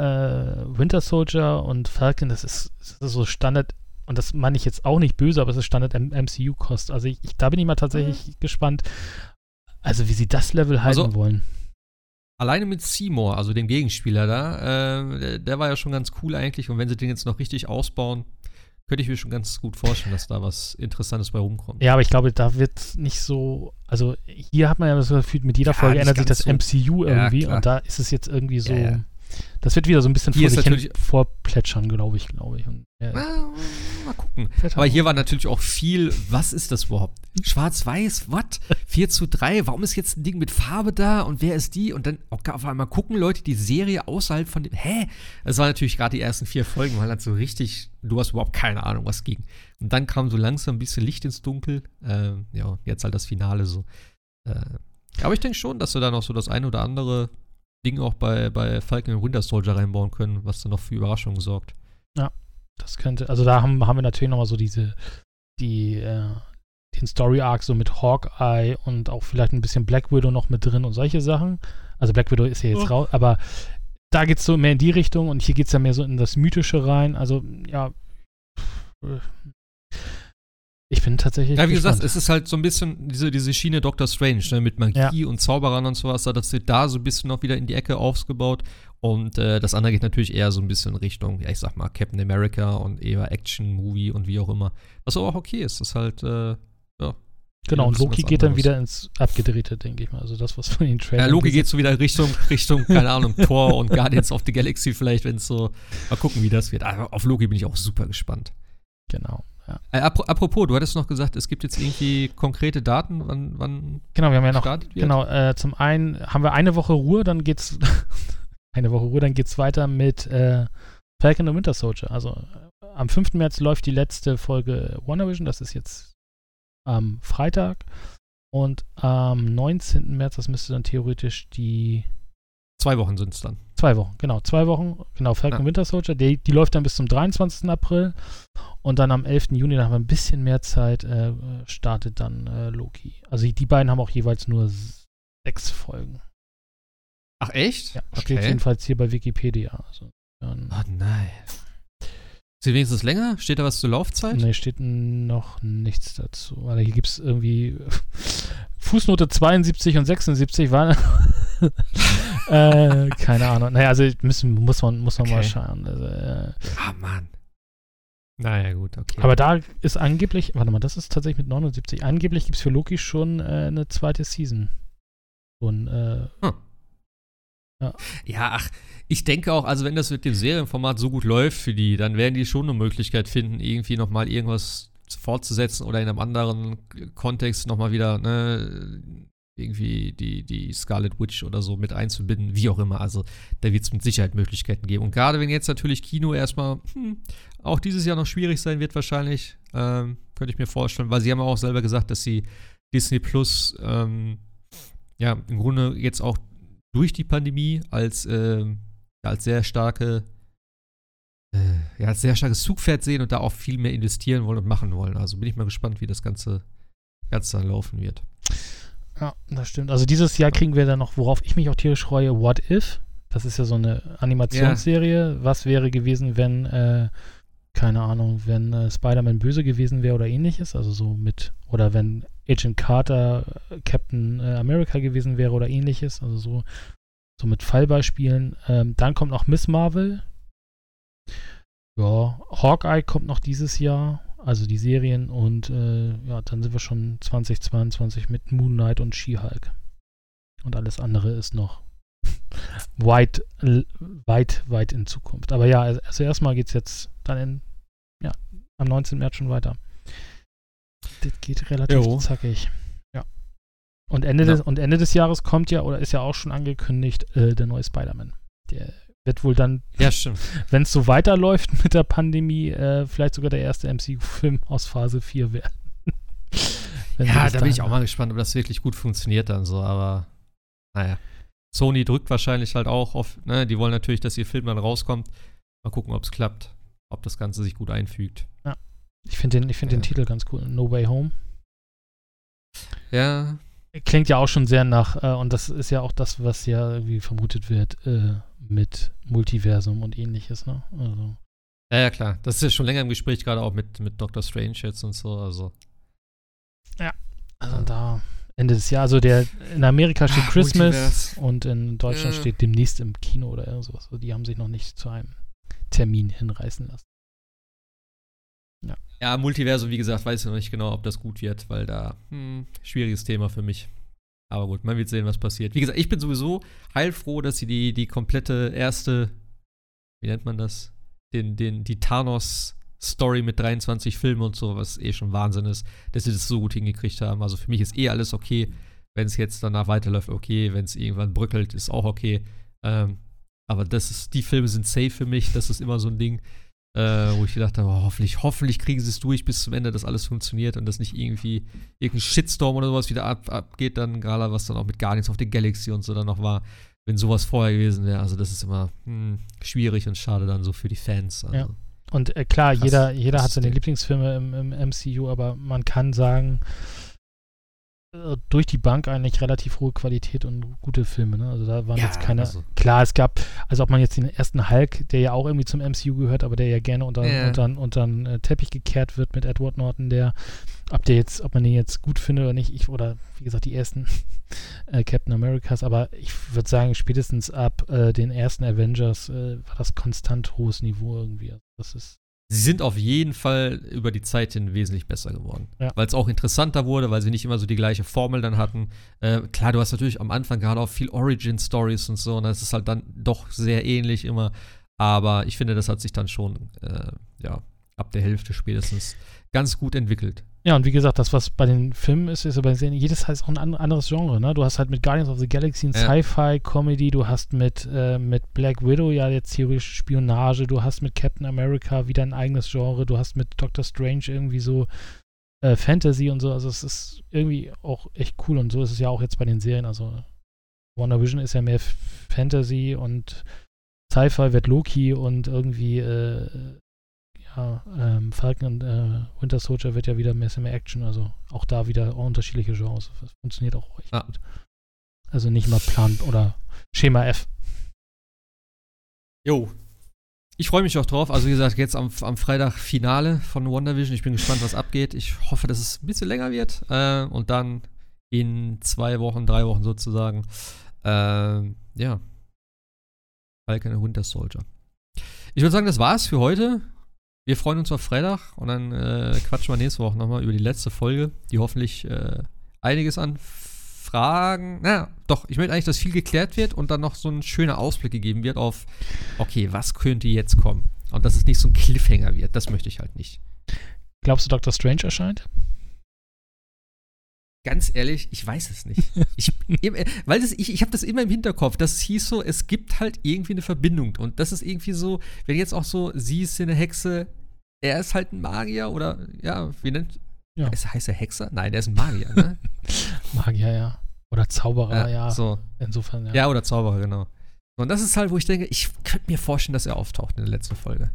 äh, Winter Soldier und Falcon, das ist, das ist so Standard, und das meine ich jetzt auch nicht böse, aber es ist Standard MCU-Kost. Also ich, ich, da bin ich mal tatsächlich gespannt, also wie sie das Level halten Also- wollen. Alleine mit Seymour, also dem Gegenspieler da, äh, der, der war ja schon ganz cool eigentlich. Und wenn sie den jetzt noch richtig ausbauen, könnte ich mir schon ganz gut vorstellen, dass da was Interessantes bei rumkommt. Ja, aber ich glaube, da wird nicht so, also hier hat man ja das Gefühl, mit jeder Ja, Folge ändert sich das MCU Ja, irgendwie klar. und da ist es jetzt irgendwie so, Ja, ja. das wird wieder so ein bisschen Hier vor ist sich hin natürlich- vorplätschern, glaube ich, glaube ich. Und, ja, Na, mal gucken. fällt Aber halt hier war natürlich auch viel, was ist das überhaupt? Schwarz-Weiß, what? 4 zu 3, warum ist jetzt ein Ding mit Farbe da und wer ist die? Und dann auch auf einmal gucken Leute die Serie außerhalb von dem, hä? Das war natürlich gerade die ersten vier Folgen, weil halt so richtig, du hast überhaupt keine Ahnung, was ging. Und dann kam so langsam ein bisschen Licht ins Dunkel. Ähm, ja, jetzt halt das Finale so. Äh, aber ich denke schon, dass wir da noch so das eine oder andere Ding auch bei, bei Falcon und Winter Soldier reinbauen können, was dann noch für Überraschungen sorgt. Das könnte, also da haben, haben wir natürlich nochmal so diese, die, äh, den Story Arc so mit Hawkeye und auch vielleicht ein bisschen Black Widow noch mit drin und solche Sachen. Also Black Widow ist ja jetzt Oh. raus, aber da geht es so mehr in die Richtung und hier geht es ja mehr so in das Mythische rein. Also, ja. Ich bin tatsächlich. Ja, wie gespannt. gesagt, es ist halt so ein bisschen diese, diese Schiene Doctor Strange, ne, mit Magie und Zauberern und sowas, da- das wird da so ein bisschen noch wieder in die Ecke aufgebaut. Und äh, das andere geht natürlich eher so ein bisschen Richtung, ja, ich sag mal, Captain America und eher Action-Movie und wie auch immer. Was aber auch okay ist, das ist halt, äh, ja. Genau, und Loki geht dann wieder ins Abgedrehte, denke ich mal. Also das, was von den Ja, Trailern Loki gesehen- geht so wieder Richtung, Richtung, keine Ahnung, Thor und Guardians of the Galaxy vielleicht, wenn es so, mal gucken, wie das wird. Aber auf Loki bin ich auch super gespannt. Genau, ja. Äh, apro- apropos, du hattest noch gesagt, es gibt jetzt irgendwie konkrete Daten, wann, wann Genau, wir haben ja noch wird? Genau, äh, zum einen haben wir eine Woche Ruhe, dann geht's eine Woche Ruhe, dann geht's weiter mit äh, Falcon und Winter Soldier. Also äh, am 5. März läuft die letzte Folge WandaVision, das ist jetzt am Freitag. Und am 19. März, das müsste dann theoretisch die Zwei Wochen sind es dann. zwei Wochen, genau, zwei Wochen, genau, Falcon Ja. Winter Soldier, die, die läuft dann bis zum 23. April. Und dann am 11. Juni, da haben wir ein bisschen mehr Zeit, äh, startet dann äh, Loki. Also die beiden haben auch jeweils nur sechs Folgen. Ach, echt? Ja, steht jedenfalls hier bei Wikipedia. Also, dann oh nein. Sie wenigstens länger? Steht da was zur Laufzeit? Nee, steht noch nichts dazu. Weil hier gibt es irgendwie Fußnote 72 und 76 waren. äh, keine Ahnung. Naja, also müssen, muss man, muss man okay. mal schauen. Also, äh, ah, Mann. Naja, gut, okay. Aber da ist angeblich, warte mal, das ist tatsächlich mit 79. Angeblich gibt es für Loki schon äh, eine zweite Season. Und, äh, hm. Ja. ja, ach, ich denke auch, also wenn das mit dem Serienformat so gut läuft für die, dann werden die schon eine Möglichkeit finden, irgendwie nochmal irgendwas fortzusetzen oder in einem anderen Kontext nochmal wieder, ne, irgendwie die, die Scarlet Witch oder so mit einzubinden, wie auch immer. Also da wird es mit Sicherheit Möglichkeiten geben. Und gerade wenn jetzt natürlich Kino erstmal hm, auch dieses Jahr noch schwierig sein wird, wahrscheinlich, ähm, könnte ich mir vorstellen, weil sie haben auch selber gesagt, dass sie Disney Plus ähm, ja im Grunde jetzt auch durch die Pandemie als, ähm, als sehr starke äh, ja, als sehr starkes Zugpferd sehen und da auch viel mehr investieren wollen und machen wollen. Also bin ich mal gespannt, wie das Ganze, Ganze dann laufen wird. Ja, das stimmt. Also dieses Jahr kriegen wir dann noch, worauf ich mich auch tierisch freue, What If. Das ist ja so eine Animationsserie. Ja. Was wäre gewesen, wenn, äh, keine Ahnung, wenn äh, Spider-Man böse gewesen wäre oder ähnliches? Also so mit, oder wenn Agent Carter äh, Captain äh, America gewesen wäre oder ähnliches. Also so, so mit Fallbeispielen. Ähm, dann kommt noch Miss Marvel. Ja, Hawkeye kommt noch dieses Jahr also die Serien und äh, ja, dann sind wir schon 2022 mit Moon Knight und She-Hulk. Und alles andere ist noch weit, weit, weit in Zukunft. Aber ja, also, erstmal geht es jetzt dann in, ja, am 19. März schon weiter. Das geht relativ jo. zackig. Ja. Und Ende, ja. Des, und Ende des Jahres kommt ja, oder ist ja auch schon angekündigt, äh, der neue Spider-Man. Der wird wohl dann, ja, wenn es so weiterläuft mit der Pandemie, äh, vielleicht sogar der erste MCU-Film aus Phase 4 werden. ja, da bin ich auch mal gespannt, ob das wirklich gut funktioniert dann so, aber naja. Sony drückt wahrscheinlich halt auch auf, ne, die wollen natürlich, dass ihr Film dann rauskommt. Mal gucken, ob es klappt, ob das Ganze sich gut einfügt. Ja. Ich finde den, find ja. den Titel ganz cool. No Way Home. Ja. Klingt ja auch schon sehr nach, äh, und das ist ja auch das, was ja irgendwie vermutet wird, äh, mit Multiversum und ähnliches, ne? Also. Ja, ja, klar. Das ist ja schon länger im Gespräch, gerade auch mit, mit Doctor Strange jetzt und so, also. Ja, also da Ende des Jahres, also der in Amerika steht Ach, Christmas Multiverse. und in Deutschland ja. steht demnächst im Kino oder irgendwas. Also die haben sich noch nicht zu einem Termin hinreißen lassen. Ja. Ja, Multiversum, wie gesagt, weiß ich noch nicht genau, ob das gut wird, weil da hm, schwieriges Thema für mich. Aber gut, man wird sehen, was passiert. Wie gesagt, ich bin sowieso heilfroh, dass sie die, die komplette erste, wie nennt man das? Den, den, die Thanos-Story mit 23 Filmen und so, was eh schon Wahnsinn ist, dass sie das so gut hingekriegt haben. Also für mich ist eh alles okay. Wenn es jetzt danach weiterläuft, okay. Wenn es irgendwann bröckelt, ist auch okay. Ähm, aber das ist, die Filme sind safe für mich. Das ist immer so ein Ding äh, wo ich gedacht habe, oh, hoffentlich, hoffentlich kriegen sie es durch bis zum Ende, dass alles funktioniert und dass nicht irgendwie irgendein Shitstorm oder sowas wieder ab, abgeht, dann gerade was dann auch mit Guardians of the Galaxy und so dann noch war, wenn sowas vorher gewesen wäre. Also das ist immer hm, schwierig und schade dann so für die Fans. Also. Ja. Und äh, klar, Krass, jeder, jeder hat seine Lieblingsfilme im, im MCU, aber man kann sagen, durch die Bank eigentlich relativ hohe Qualität und gute Filme. Ne? Also da waren ja, jetzt keine. Also. Klar, es gab, also ob man jetzt den ersten Hulk, der ja auch irgendwie zum MCU gehört, aber der ja gerne unter, ja. unter, unter einen äh, Teppich gekehrt wird mit Edward Norton, der, ob der jetzt, ob man den jetzt gut findet oder nicht, ich, oder wie gesagt, die ersten äh, Captain Americas, aber ich würde sagen, spätestens ab äh, den ersten Avengers äh, war das konstant hohes Niveau irgendwie. Also das ist sie sind auf jeden Fall über die Zeit hin wesentlich besser geworden. Ja. Weil es auch interessanter wurde, weil sie nicht immer so die gleiche Formel dann hatten. Äh, klar, du hast natürlich am Anfang gerade auch viel Origin-Stories und so, und das ist halt dann doch sehr ähnlich immer. Aber ich finde, das hat sich dann schon, äh, ja, ab der Hälfte spätestens ganz gut entwickelt. Ja, und wie gesagt, das, was bei den Filmen ist, ist ja bei den Serien, jedes heißt auch ein anderes Genre, ne? Du hast halt mit Guardians of the Galaxy ein ja. Sci-Fi-Comedy, du hast mit, äh, mit Black Widow ja jetzt theoretisch Spionage, du hast mit Captain America wieder ein eigenes Genre, du hast mit Doctor Strange irgendwie so äh, Fantasy und so, also es ist irgendwie auch echt cool und so ist es ja auch jetzt bei den Serien, also WandaVision ist ja mehr Fantasy und Sci-Fi wird Loki und irgendwie äh, ja, ähm, Falcon und äh, Winter Soldier wird ja wieder ein bisschen mehr Action, also auch da wieder unterschiedliche Genres. Das funktioniert auch echt ah. gut. Also nicht mal Plan oder Schema F. Jo. Ich freue mich auch drauf. Also, wie gesagt, jetzt am, am Freitag Finale von WandaVision. Ich bin gespannt, was abgeht. Ich hoffe, dass es ein bisschen länger wird. Äh, und dann in zwei Wochen, drei Wochen sozusagen. Äh, ja. Falcon Winter Soldier. Ich würde sagen, das war's für heute. Wir freuen uns auf Freitag und dann äh, quatschen wir nächste Woche nochmal über die letzte Folge, die hoffentlich äh, einiges an Fragen, na doch, ich möchte eigentlich, dass viel geklärt wird und dann noch so ein schöner Ausblick gegeben wird auf, okay, was könnte jetzt kommen? Und dass es nicht so ein Cliffhanger wird, das möchte ich halt nicht. Glaubst du, Dr. Strange erscheint? Ganz ehrlich, ich weiß es nicht. Ich, weil das, ich, ich habe das immer im Hinterkopf. Das hieß so, es gibt halt irgendwie eine Verbindung. Und das ist irgendwie so, wenn jetzt auch so, sie ist eine Hexe, er ist halt ein Magier oder, ja, wie nennt. Ja. Ist, heißt er Hexer? Nein, der ist ein Magier, ne? Magier, ja. Oder Zauberer, ja. ja. So. Insofern, ja. Ja, oder Zauberer, genau. Und das ist halt, wo ich denke, ich könnte mir vorstellen, dass er auftaucht in der letzten Folge.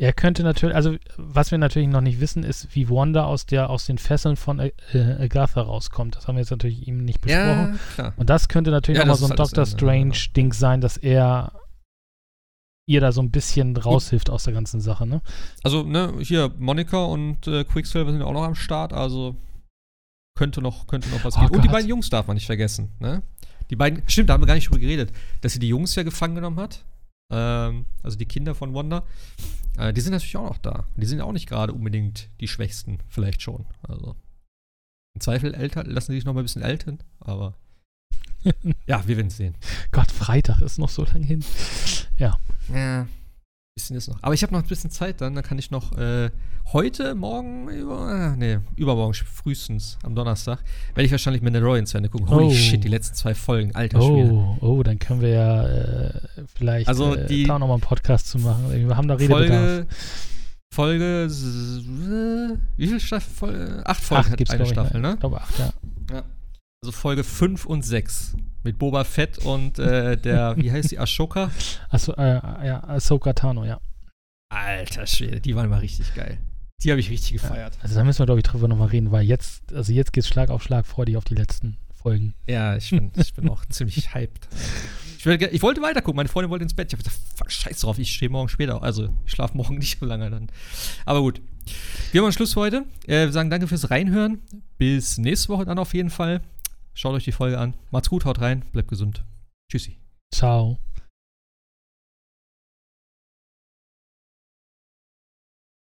Er könnte natürlich, also was wir natürlich noch nicht wissen, ist, wie Wanda aus, der, aus den Fesseln von äh, Agatha rauskommt. Das haben wir jetzt natürlich ihm nicht besprochen. Ja, klar. Und das könnte natürlich ja, auch mal so ein Doctor Strange-Ding sein, dass er ihr da so ein bisschen raushilft aus der ganzen Sache, ne? Also, ne, hier, Monika und äh, Quicksilver sind auch noch am Start, also könnte noch, könnte noch was oh, gehen. Und die beiden Jungs darf man nicht vergessen, ne? Die beiden, stimmt, da haben wir gar nicht drüber geredet, dass sie die Jungs ja gefangen genommen hat. Ähm, also die Kinder von Wanda. Äh, die sind natürlich auch noch da. Die sind auch nicht gerade unbedingt die Schwächsten, vielleicht schon. Also. Im Zweifel älter, lassen sie sich noch mal ein bisschen ältern, aber. ja, wir werden es sehen. Gott, Freitag ist noch so lang hin. Ja. Ja bisschen ist noch. Aber ich habe noch ein bisschen Zeit dann, dann kann ich noch äh, heute, morgen, über, äh, nee, übermorgen frühestens am Donnerstag, werde ich wahrscheinlich Mandalorian zu Ende gucken. Holy oh. shit, die letzten zwei Folgen, alter oh, Schwede. Oh, dann können wir ja äh, vielleicht also äh, die da nochmal einen Podcast zu machen. Wir haben da Redebedarf. Folge, Folge, wie viele Staffeln? Acht Folgen acht hat eine Staffel, ne? Ich glaube acht, ja. Also Folge 5 und 6 mit Boba Fett und äh, der, wie heißt die, Ashoka? Achso, äh, ja, Ahsoka Tano, ja. Alter Schwede, die waren mal richtig geil. Die habe ich richtig gefeiert. Ja, also da müssen wir, glaube ich, drüber nochmal reden, weil jetzt, also jetzt geht's Schlag auf Schlag freudig auf die letzten Folgen. Ja, ich bin, ich bin auch ziemlich hyped. Ich, will, ich, wollte weiter gucken, meine Freundin wollte ins Bett. Ich habe gesagt, fuck, scheiß drauf, ich stehe morgen später. Also, ich schlafe morgen nicht so lange dann. Aber gut. Wir haben einen Schluss für heute. Äh, wir sagen danke fürs Reinhören. Bis nächste Woche dann auf jeden Fall. Schaut euch die Folge an. Macht's gut, haut rein, bleibt gesund. Tschüssi. Ciao.